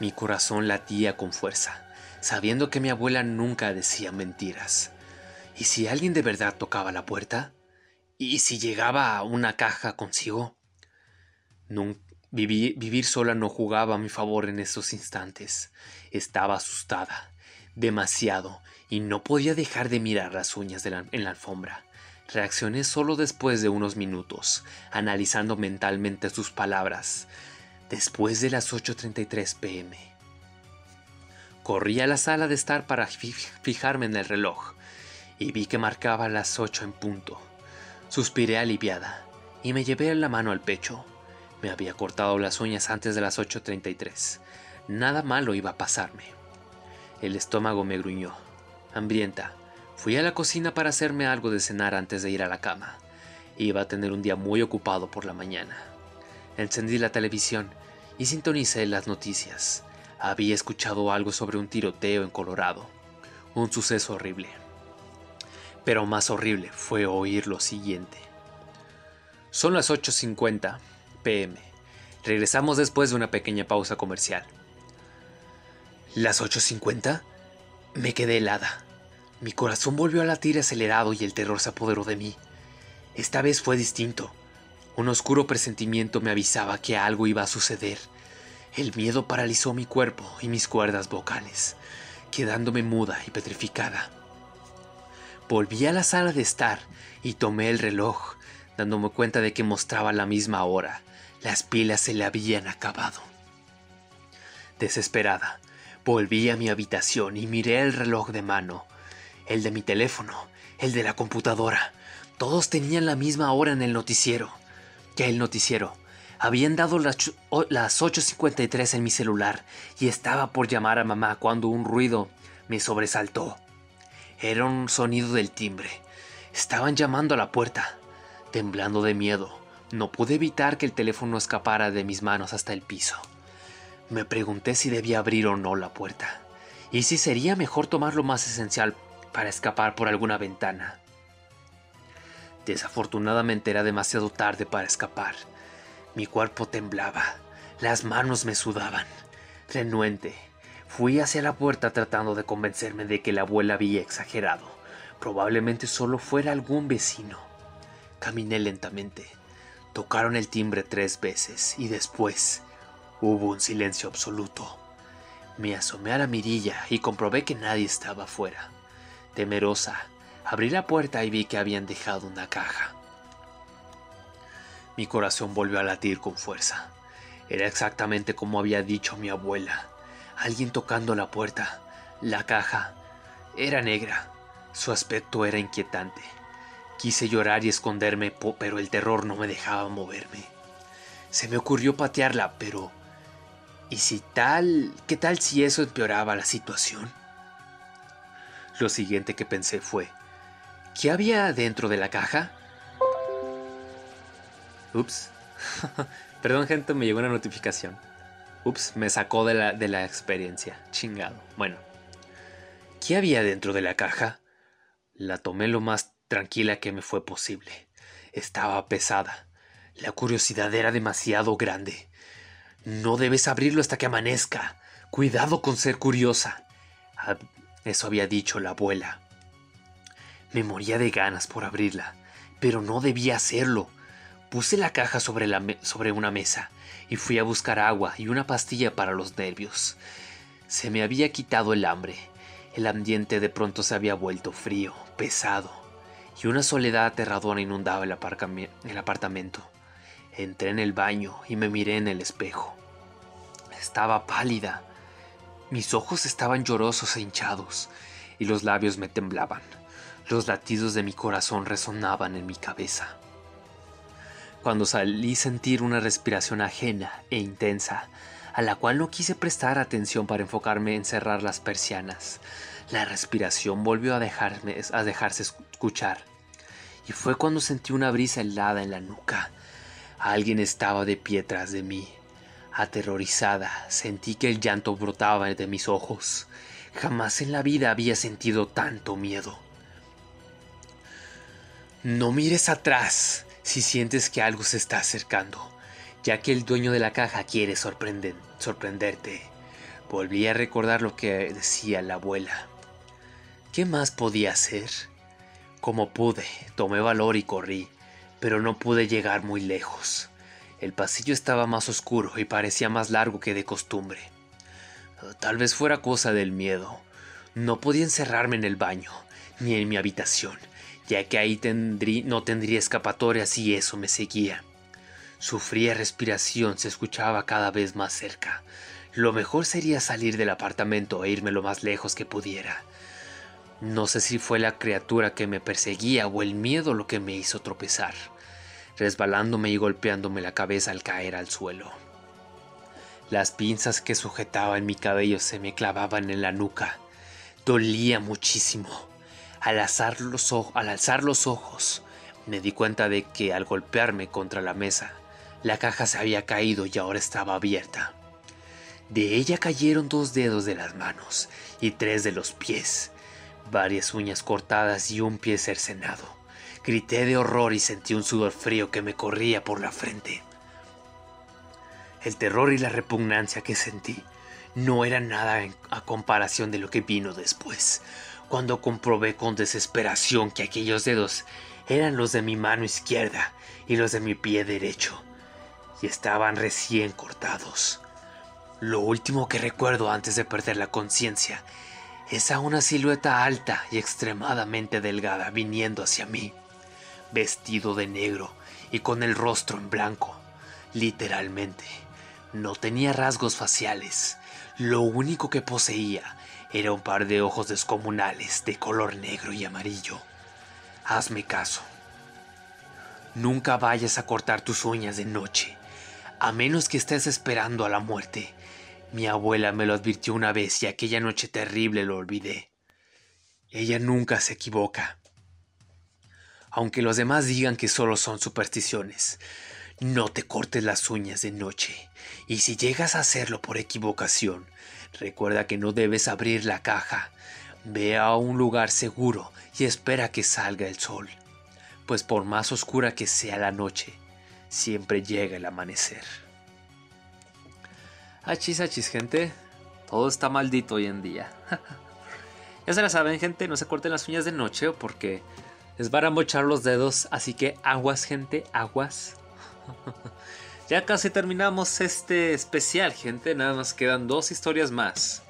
Mi corazón latía con fuerza, sabiendo que mi abuela nunca decía mentiras. ¿Y si alguien de verdad tocaba la puerta? ¿Y si llegaba una caja consigo? vivir sola no jugaba a mi favor en esos instantes. Estaba asustada, demasiado, y no podía dejar de mirar las uñas en la alfombra. Reaccioné solo después de unos minutos, analizando mentalmente sus palabras, después de las 8.33 pm. Corrí a la sala de estar para fijarme en el reloj y vi que marcaba las 8 en punto. Suspiré aliviada y me llevé la mano al pecho. Me había cortado las uñas antes de las 8.33. Nada malo iba a pasarme. El estómago me gruñó. Hambrienta, Fui a la cocina para hacerme algo de cenar antes de ir a la cama. Iba a tener un día muy ocupado por la mañana. Encendí la televisión y sintonicé las noticias. Había escuchado algo sobre un tiroteo en Colorado. Un suceso horrible. Pero más horrible fue oír lo siguiente. Son las 8.50 pm. Regresamos después de una pequeña pausa comercial. ¿Las 8.50? Me quedé helada. Mi corazón volvió a latir acelerado y el terror se apoderó de mí. Esta vez fue distinto. Un oscuro presentimiento me avisaba que algo iba a suceder. El miedo paralizó mi cuerpo y mis cuerdas vocales, quedándome muda y petrificada. Volví a la sala de estar y tomé el reloj, dándome cuenta de que mostraba la misma hora. Las pilas se le habían acabado. Desesperada, volví a mi habitación y miré el reloj de mano el de mi teléfono, el de la computadora. Todos tenían la misma hora en el noticiero. Ya el noticiero. Habían dado las, 8.53 en mi celular y estaba por llamar a mamá cuando un ruido me sobresaltó. Era un sonido del timbre. Estaban llamando a la puerta. Temblando de miedo, no pude evitar que el teléfono escapara de mis manos hasta el piso. Me pregunté si debía abrir o no la puerta, y si sería mejor tomar lo más esencial para escapar por alguna ventana. Desafortunadamente era demasiado tarde para escapar. Mi cuerpo temblaba, las manos me sudaban. Renuente, fui hacia la puerta tratando de convencerme de que la abuela había exagerado. Probablemente solo fuera algún vecino. Caminé lentamente. Tocaron el timbre tres veces y después hubo un silencio absoluto. Me asomé a la mirilla y comprobé que nadie estaba afuera. Temerosa, abrí la puerta y vi que habían dejado una caja. Mi corazón volvió a latir con fuerza. Era exactamente como había dicho mi abuela. Alguien tocando la puerta. La caja era negra. Su aspecto era inquietante. Quise llorar y esconderme, pero el terror no me dejaba moverme. Se me ocurrió patearla, pero... ¿Y si tal... ¿Qué tal si eso empeoraba la situación? Lo siguiente que pensé fue... ¿Qué había dentro de la caja? Ups. Perdón gente, me llegó una notificación. Ups, me sacó de la, de la experiencia. Chingado. Bueno. ¿Qué había dentro de la caja? La tomé lo más tranquila que me fue posible. Estaba pesada. La curiosidad era demasiado grande. No debes abrirlo hasta que amanezca. Cuidado con ser curiosa. Eso había dicho la abuela. Me moría de ganas por abrirla, pero no debía hacerlo. Puse la caja sobre, sobre una mesa y fui a buscar agua y una pastilla para los nervios. Se me había quitado el hambre. El ambiente de pronto se había vuelto frío, pesado, y una soledad aterradora inundaba el apartamento. Entré en el baño y me miré en el espejo. Estaba pálida. Mis ojos estaban llorosos e hinchados, y los labios me temblaban. Los latidos de mi corazón resonaban en mi cabeza. Cuando salí sentir una respiración ajena e intensa, a la cual no quise prestar atención para enfocarme en cerrar las persianas. La respiración volvió a, dejarme, a dejarse escuchar, y fue cuando sentí una brisa helada en la nuca. Alguien estaba de pie tras de mí. Aterrorizada, sentí que el llanto brotaba de mis ojos. Jamás en la vida había sentido tanto miedo. No mires atrás, si sientes que algo se está acercando, ya que el dueño de la caja quiere sorprenderte. Volví a recordar lo que decía la abuela. ¿Qué más podía hacer? Como pude, tomé valor y corrí, pero no pude llegar muy lejos. El pasillo estaba más oscuro y parecía más largo que de costumbre. Tal vez fuera cosa del miedo. No podía encerrarme en el baño, ni en mi habitación, ya que ahí no tendría escapatoria si eso me seguía. Su fría respiración se escuchaba cada vez más cerca. Lo mejor sería salir del apartamento e irme lo más lejos que pudiera. No sé si fue la criatura que me perseguía o el miedo lo que me hizo tropezar, resbalándome y golpeándome la cabeza al caer al suelo. Las pinzas que sujetaba en mi cabello se me clavaban en la nuca. Dolía muchísimo. Al alzar, los al alzar los ojos, me di cuenta de que al golpearme contra la mesa, la caja se había caído y ahora estaba abierta. De ella cayeron dos dedos de las manos y tres de los pies, varias uñas cortadas y un pie cercenado. Grité de horror y sentí un sudor frío que me corría por la frente. El terror y la repugnancia que sentí no eran nada a comparación de lo que vino después cuando comprobé con desesperación que aquellos dedos eran los de mi mano izquierda y los de mi pie derecho, y estaban recién cortados. Lo último que recuerdo antes de perder la conciencia es a una silueta alta y extremadamente delgada viniendo hacia mí, vestido de negro y con el rostro en blanco, literalmente. No tenía rasgos faciales, lo único que poseía era un par de ojos descomunales de color negro y amarillo. Hazme caso. Nunca vayas a cortar tus uñas de noche, a menos que estés esperando a la muerte. Mi abuela me lo advirtió una vez y aquella noche terrible lo olvidé. Ella nunca se equivoca. Aunque los demás digan que solo son supersticiones, no te cortes las uñas de noche, y si llegas a hacerlo por equivocación, Recuerda que no debes abrir la caja. Ve a un lugar seguro y espera que salga el sol, pues por más oscura que sea la noche, siempre llega el amanecer. Achis, achis, gente. Todo está maldito hoy en día. ya se la saben, gente, no se corten las uñas de noche porque Les van a mochar los dedos, así que aguas, gente, aguas. ya casi terminamos este especial, gente. Nada más quedan dos historias más.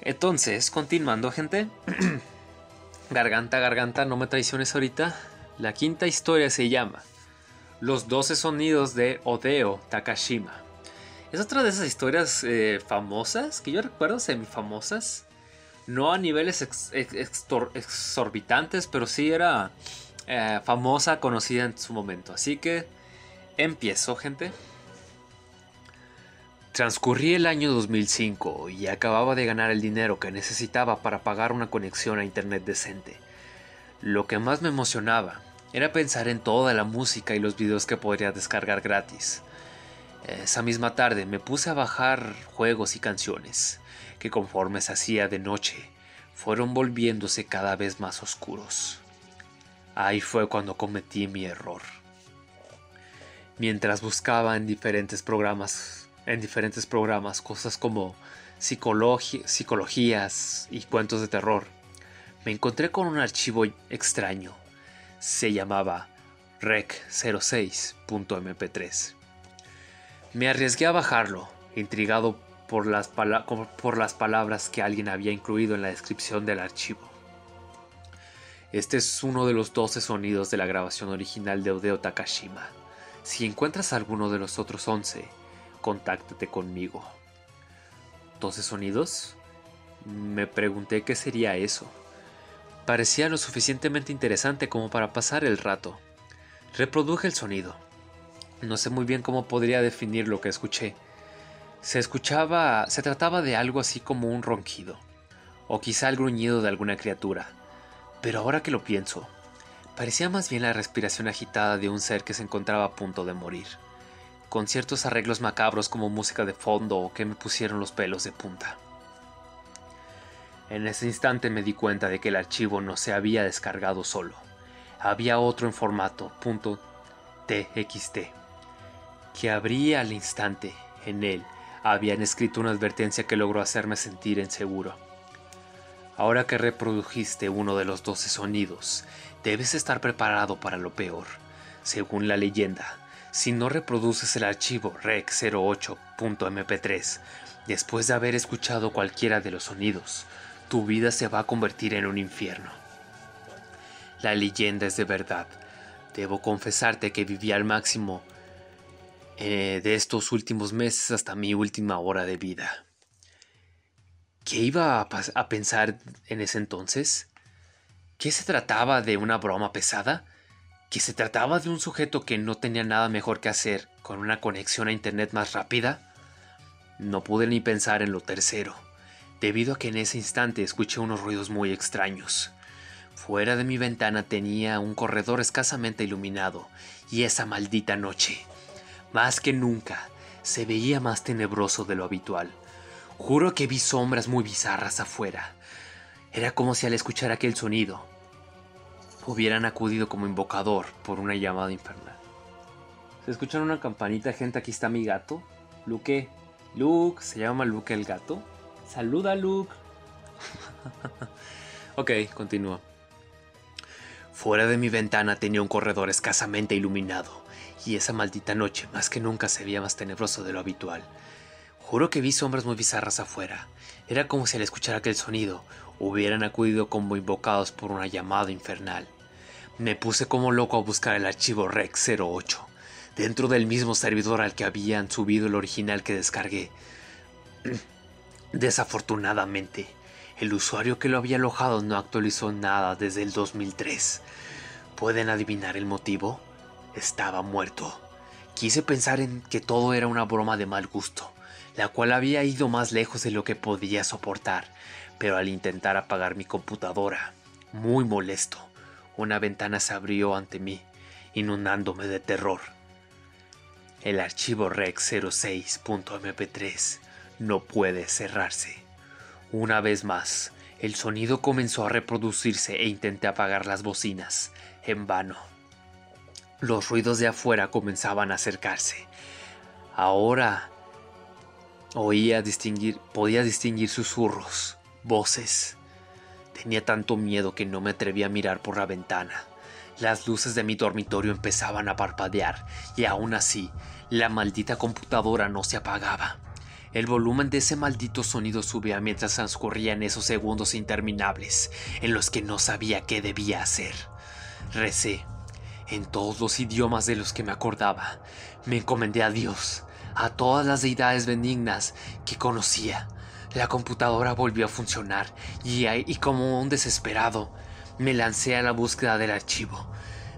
Entonces, continuando, gente. garganta, garganta, no me traiciones ahorita. La quinta historia se llama Los 12 sonidos de Odeo Takashima. Es otra de esas historias eh, famosas, que yo recuerdo semifamosas. No a niveles exorbitantes, pero sí era eh, famosa, conocida en su momento. Así que empiezo, gente. Transcurrí el año 2005 y acababa de ganar el dinero que necesitaba para pagar una conexión a internet decente. Lo que más me emocionaba era pensar en toda la música y los videos que podría descargar gratis. Esa misma tarde me puse a bajar juegos y canciones, que conforme se hacía de noche, fueron volviéndose cada vez más oscuros. Ahí fue cuando cometí mi error. Mientras buscaba en diferentes programas, en diferentes programas cosas como psicologías y cuentos de terror, me encontré con un archivo extraño. Se llamaba rec06.mp3. Me arriesgué a bajarlo, intrigado por las, por las palabras que alguien había incluido en la descripción del archivo. Este es uno de los 12 sonidos de la grabación original de Odeo Takashima. Si encuentras alguno de los otros 11, contáctate conmigo. ¿12 sonidos? Me pregunté qué sería eso. Parecía lo suficientemente interesante como para pasar el rato. Reproduje el sonido. No sé muy bien cómo podría definir lo que escuché. Se escuchaba, se trataba de algo así como un ronquido, o quizá el gruñido de alguna criatura. Pero ahora que lo pienso, parecía más bien la respiración agitada de un ser que se encontraba a punto de morir, con ciertos arreglos macabros como música de fondo que me pusieron los pelos de punta. En ese instante me di cuenta de que el archivo no se había descargado solo. Había otro en formato .txt que abría al instante. En él habían escrito una advertencia que logró hacerme sentir inseguro. Ahora que reprodujiste uno de los doce sonidos, debes estar preparado para lo peor. Según la leyenda, si no reproduces el archivo rec08.mp3 después de haber escuchado cualquiera de los sonidos, tu vida se va a convertir en un infierno. La leyenda es de verdad. Debo confesarte que viví al máximo eh, de estos últimos meses hasta mi última hora de vida. ¿Qué iba a, a pensar en ese entonces? ¿Qué se trataba de una broma pesada? ¿Que se trataba de un sujeto que no tenía nada mejor que hacer con una conexión a Internet más rápida? No pude ni pensar en lo tercero, debido a que en ese instante escuché unos ruidos muy extraños. Fuera de mi ventana tenía un corredor escasamente iluminado, y esa maldita noche más que nunca, se veía más tenebroso de lo habitual. Juro que vi sombras muy bizarras afuera. Era como si al escuchar aquel sonido hubieran acudido como invocador por una llamada infernal. ¿Se escuchan una campanita, gente? Aquí está mi gato. Luke. Luke, ¿se llama Luke el gato? Saluda, Luke. ok, continúa. Fuera de mi ventana tenía un corredor escasamente iluminado y esa maldita noche más que nunca se veía más tenebroso de lo habitual. Juro que vi sombras muy bizarras afuera. Era como si al escuchar aquel sonido hubieran acudido como invocados por una llamada infernal. Me puse como loco a buscar el archivo REC 08, dentro del mismo servidor al que habían subido el original que descargué. Desafortunadamente, el usuario que lo había alojado no actualizó nada desde el 2003. ¿Pueden adivinar el motivo? Estaba muerto. Quise pensar en que todo era una broma de mal gusto, la cual había ido más lejos de lo que podía soportar, pero al intentar apagar mi computadora, muy molesto, una ventana se abrió ante mí, inundándome de terror. El archivo rec 06.mp3 no puede cerrarse. Una vez más, el sonido comenzó a reproducirse e intenté apagar las bocinas, en vano. Los ruidos de afuera comenzaban a acercarse. Ahora oía distinguir, podía distinguir susurros, voces. Tenía tanto miedo que no me atreví a mirar por la ventana. Las luces de mi dormitorio empezaban a parpadear y aún así, la maldita computadora no se apagaba. El volumen de ese maldito sonido subía mientras transcurrían esos segundos interminables en los que no sabía qué debía hacer. Recé en todos los idiomas de los que me acordaba. Me encomendé a Dios, a todas las deidades benignas que conocía. La computadora volvió a funcionar y, como un desesperado me lancé a la búsqueda del archivo.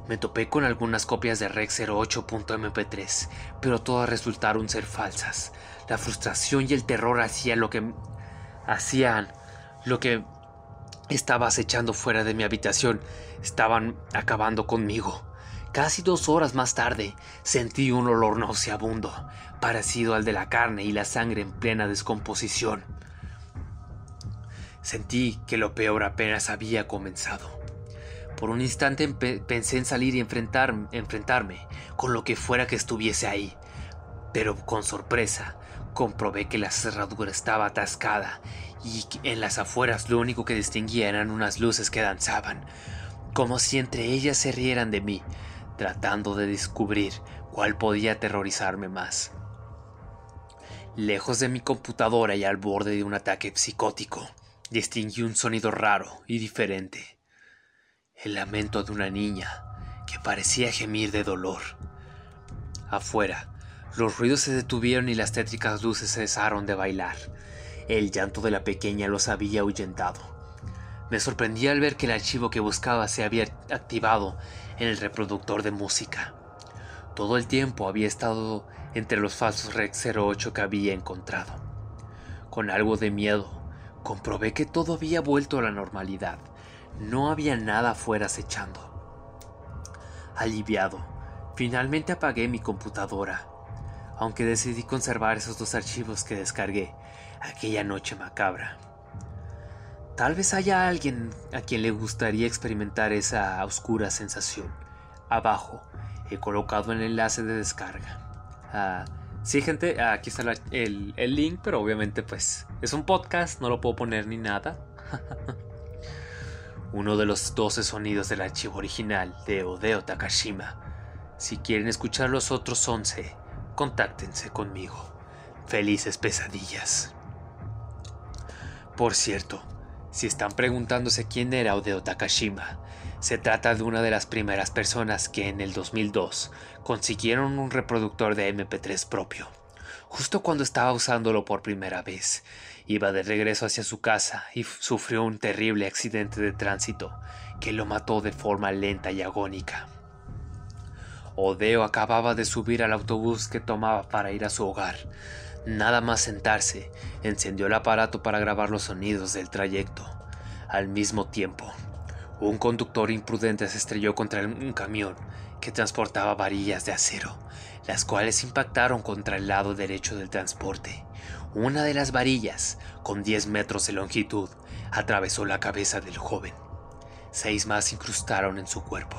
Me topé con algunas copias de Rex 08.mp3, pero todas resultaron ser falsas. La frustración y el terror hacían lo que hacían lo que estaba acechando fuera de mi habitación. Estaban acabando conmigo. Casi dos horas más tarde sentí un olor nauseabundo, parecido al de la carne y la sangre en plena descomposición. Sentí que lo peor apenas había comenzado. Por un instante pensé en salir y enfrentarme con lo que fuera que estuviese ahí, pero con sorpresa comprobé que la cerradura estaba atascada y en las afueras lo único que distinguía eran unas luces que danzaban, como si entre ellas se rieran de mí, tratando de descubrir cuál podía aterrorizarme más. Lejos de mi computadora y al borde de un ataque psicótico, distinguí un sonido raro y diferente. El lamento de una niña que parecía gemir de dolor. Afuera, los ruidos se detuvieron y las tétricas luces cesaron de bailar. El llanto de la pequeña los había ahuyentado. Me sorprendí al ver que el archivo que buscaba se había activado en el reproductor de música. Todo el tiempo había estado entre los falsos Rex 08 que había encontrado. Con algo de miedo, Comprobé que todo había vuelto a la normalidad. No había nada afuera acechando. Aliviado, finalmente apagué mi computadora, aunque decidí conservar esos dos archivos que descargué aquella noche macabra. Tal vez haya alguien a quien le gustaría experimentar esa oscura sensación. Abajo he colocado el enlace de descarga. Ah, Sí, gente, aquí está el, link, pero obviamente pues es un podcast, no lo puedo poner ni nada. Uno de los 12 sonidos del archivo original de Odeo Takashima. Si quieren escuchar los otros 11, contáctense conmigo. Felices pesadillas. Por cierto, si están preguntándose quién era Odeo Takashima, se trata de una de las primeras personas que en el 2002 consiguieron un reproductor de MP3 propio. Justo cuando estaba usándolo por primera vez, iba de regreso hacia su casa y sufrió un terrible accidente de tránsito que lo mató de forma lenta y agónica. Odeo acababa de subir al autobús que tomaba para ir a su hogar. Nada más sentarse, encendió el aparato para grabar los sonidos del trayecto. Al mismo tiempo, un conductor imprudente se estrelló contra un camión que transportaba varillas de acero, las cuales impactaron contra el lado derecho del transporte. Una de las varillas, con 10 metros de longitud, atravesó la cabeza del joven. Seis más incrustaron en su cuerpo.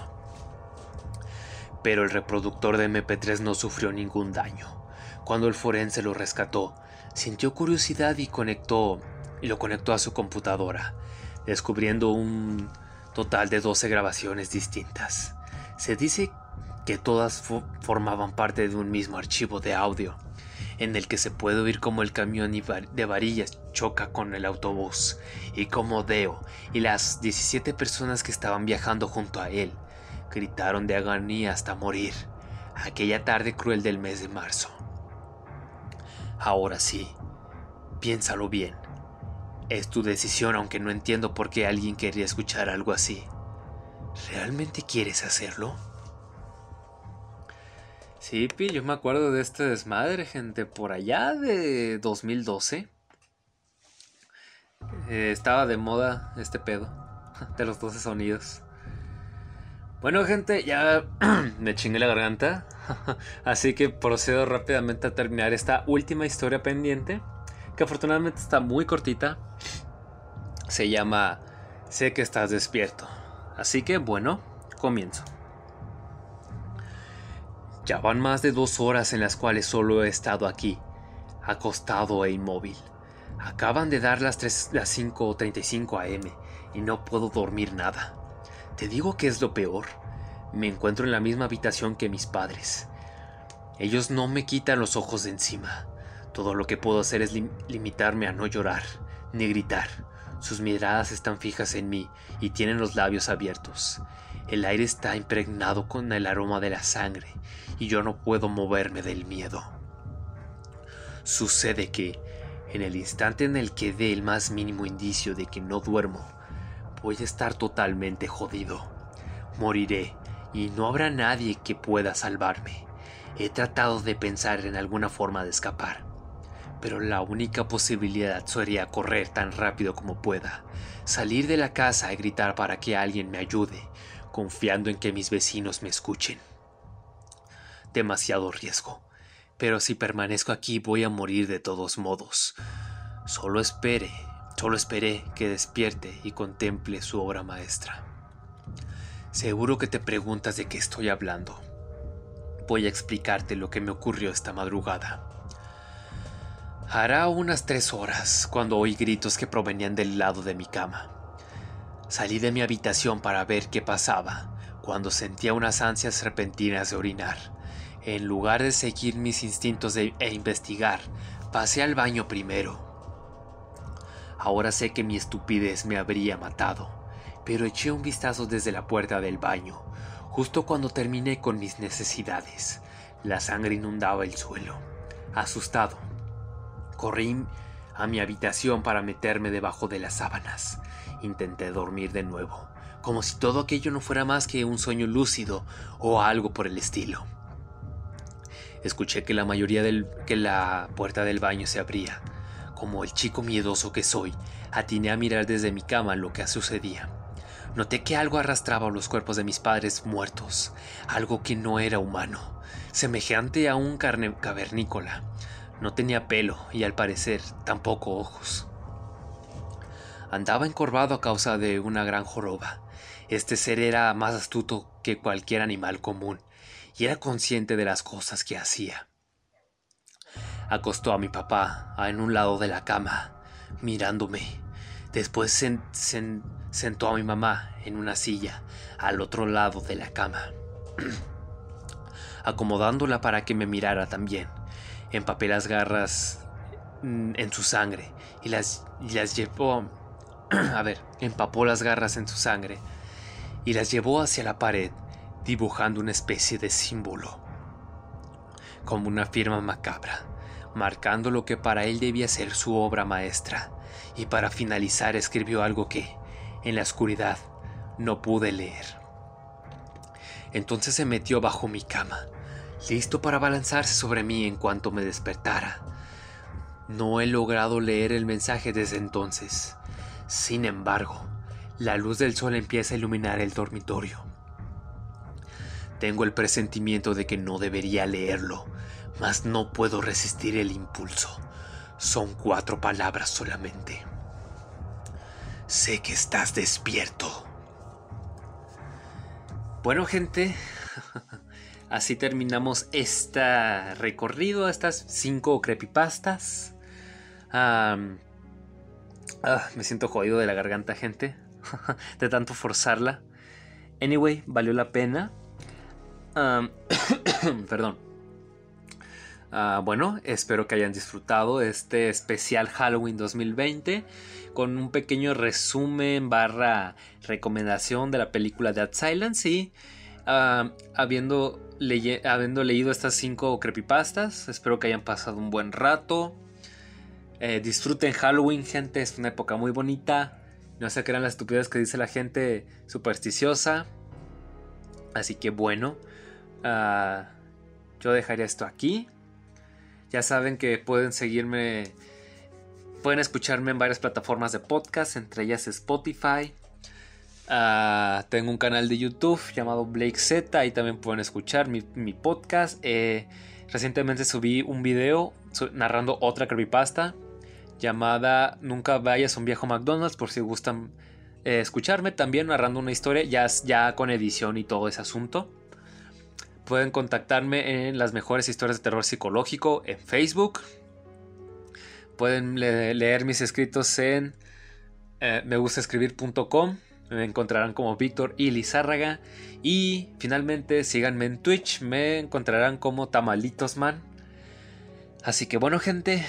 Pero el reproductor de MP3 no sufrió ningún daño. Cuando el forense lo rescató, sintió curiosidad y conectó y lo conectó a su computadora, descubriendo un total de 12 grabaciones distintas. Se dice que todas formaban parte de un mismo archivo de audio, en el que se puede oír cómo el camión de varillas choca con el autobús y cómo Deo y las 17 personas que estaban viajando junto a él gritaron de agonía hasta morir aquella tarde cruel del mes de marzo. Ahora sí, piénsalo bien. Es tu decisión aunque no entiendo por qué alguien querría escuchar algo así. ¿Realmente quieres hacerlo? Sí, Pi, yo me acuerdo de este desmadre, gente, por allá de 2012. Eh, estaba de moda este pedo de los 12 sonidos. Bueno, gente, ya me chingué la garganta. Así que procedo rápidamente a terminar esta última historia pendiente que afortunadamente está muy cortita. Se llama Sé que estás despierto. Así que bueno, comienzo. Ya van más de dos horas en las cuales solo he estado aquí, acostado e inmóvil. Acaban de dar las, 3, las 5.35 am y no puedo dormir nada. Te digo que es lo peor. Me encuentro en la misma habitación que mis padres. Ellos no me quitan los ojos de encima. Todo lo que puedo hacer es limitarme a no llorar, ni gritar. Sus miradas están fijas en mí y tienen los labios abiertos. El aire está impregnado con el aroma de la sangre y yo no puedo moverme del miedo. Sucede que, en el instante en el que dé el más mínimo indicio de que no duermo, voy a estar totalmente jodido. Moriré y no habrá nadie que pueda salvarme. He tratado de pensar en alguna forma de escapar, pero la única posibilidad sería correr tan rápido como pueda, salir de la casa y gritar para que alguien me ayude, confiando en que mis vecinos me escuchen. Demasiado riesgo, pero si permanezco aquí voy a morir de todos modos. Solo espere, solo esperé que despierte y contemple su obra maestra. Seguro que te preguntas de qué estoy hablando. Voy a explicarte lo que me ocurrió esta madrugada. Hará unas tres horas cuando oí gritos que provenían del lado de mi cama. Salí de mi habitación para ver qué pasaba, cuando sentía unas ansias repentinas de orinar. En lugar de seguir mis instintos e investigar, pasé al baño primero. Ahora sé que mi estupidez me habría matado pero eché un vistazo desde la puerta del baño, justo cuando terminé con mis necesidades. La sangre inundaba el suelo. Asustado, corrí a mi habitación para meterme debajo de las sábanas. Intenté dormir de nuevo, como si todo aquello no fuera más que un sueño lúcido o algo por el estilo. Escuché que la mayoría del que la puerta del baño se abría. Como el chico miedoso que soy, atiné a mirar desde mi cama lo que sucedía. Noté que algo arrastraba los cuerpos de mis padres muertos, algo que no era humano, semejante a un carne cavernícola. No tenía pelo y al parecer tampoco ojos. Andaba encorvado a causa de una gran joroba. Este ser era más astuto que cualquier animal común y era consciente de las cosas que hacía. Acostó a mi papá en un lado de la cama, mirándome. Después se, sentó a mi mamá en una silla al otro lado de la cama, acomodándola para que me mirara también. Empapé las garras mm, en su sangre y y las llevó... a ver, empapó las garras en su sangre y las llevó hacia la pared, dibujando una especie de símbolo, como una firma macabra, marcando lo que para él debía ser su obra maestra, y para finalizar escribió algo que, en la oscuridad no pude leer. Entonces se metió bajo mi cama, listo para balanzarse sobre mí en cuanto me despertara. No he logrado leer el mensaje desde entonces. Sin embargo, la luz del sol empieza a iluminar el dormitorio. Tengo el presentimiento de que no debería leerlo, mas no puedo resistir el impulso. Son cuatro palabras solamente. Sé que estás despierto. Bueno, gente, así terminamos este recorrido, estas cinco creepypastas. Ah, me siento jodido de la garganta, gente, de tanto forzarla. Anyway, valió la pena. perdón. Ah, bueno, espero que hayan disfrutado este especial Halloween 2020 con un pequeño resumen barra recomendación de la película Dead Silence y ah, habiendo, habiendo leído estas cinco creepypastas, espero que hayan pasado un buen rato. Eh, disfruten Halloween, gente, es una época muy bonita. No qué eran las estupidez que dice la gente supersticiosa. Así que bueno, ah, yo dejaría esto aquí. Ya saben que pueden seguirme Pueden escucharme en varias plataformas de podcast, entre ellas Spotify. Ah, tengo un canal de YouTube llamado Blake Z, ahí también pueden escuchar mi, podcast. Eh, recientemente subí un video narrando otra creepypasta llamada Nunca vayas a un viejo McDonald's por si gustan eh, escucharme también narrando una historia ya, ya con edición y todo ese asunto. Pueden contactarme en las mejores historias de terror psicológico en Facebook pueden leer mis escritos en eh, megustaescribir.com. Me encontrarán como Víctor y Lizárraga. Y finalmente síganme en Twitch. Me encontrarán como Tamalitosman. Así que bueno gente,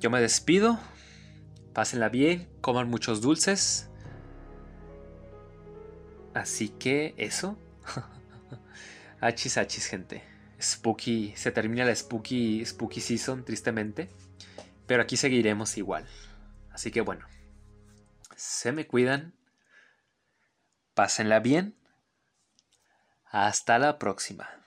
yo me despido. Pásenla bien, coman muchos dulces. Así que eso. Hachis, hachis, gente. Spooky, se termina la spooky, spooky season, tristemente. Pero aquí seguiremos igual. Así que bueno. Se me cuidan. Pásenla bien. Hasta la próxima.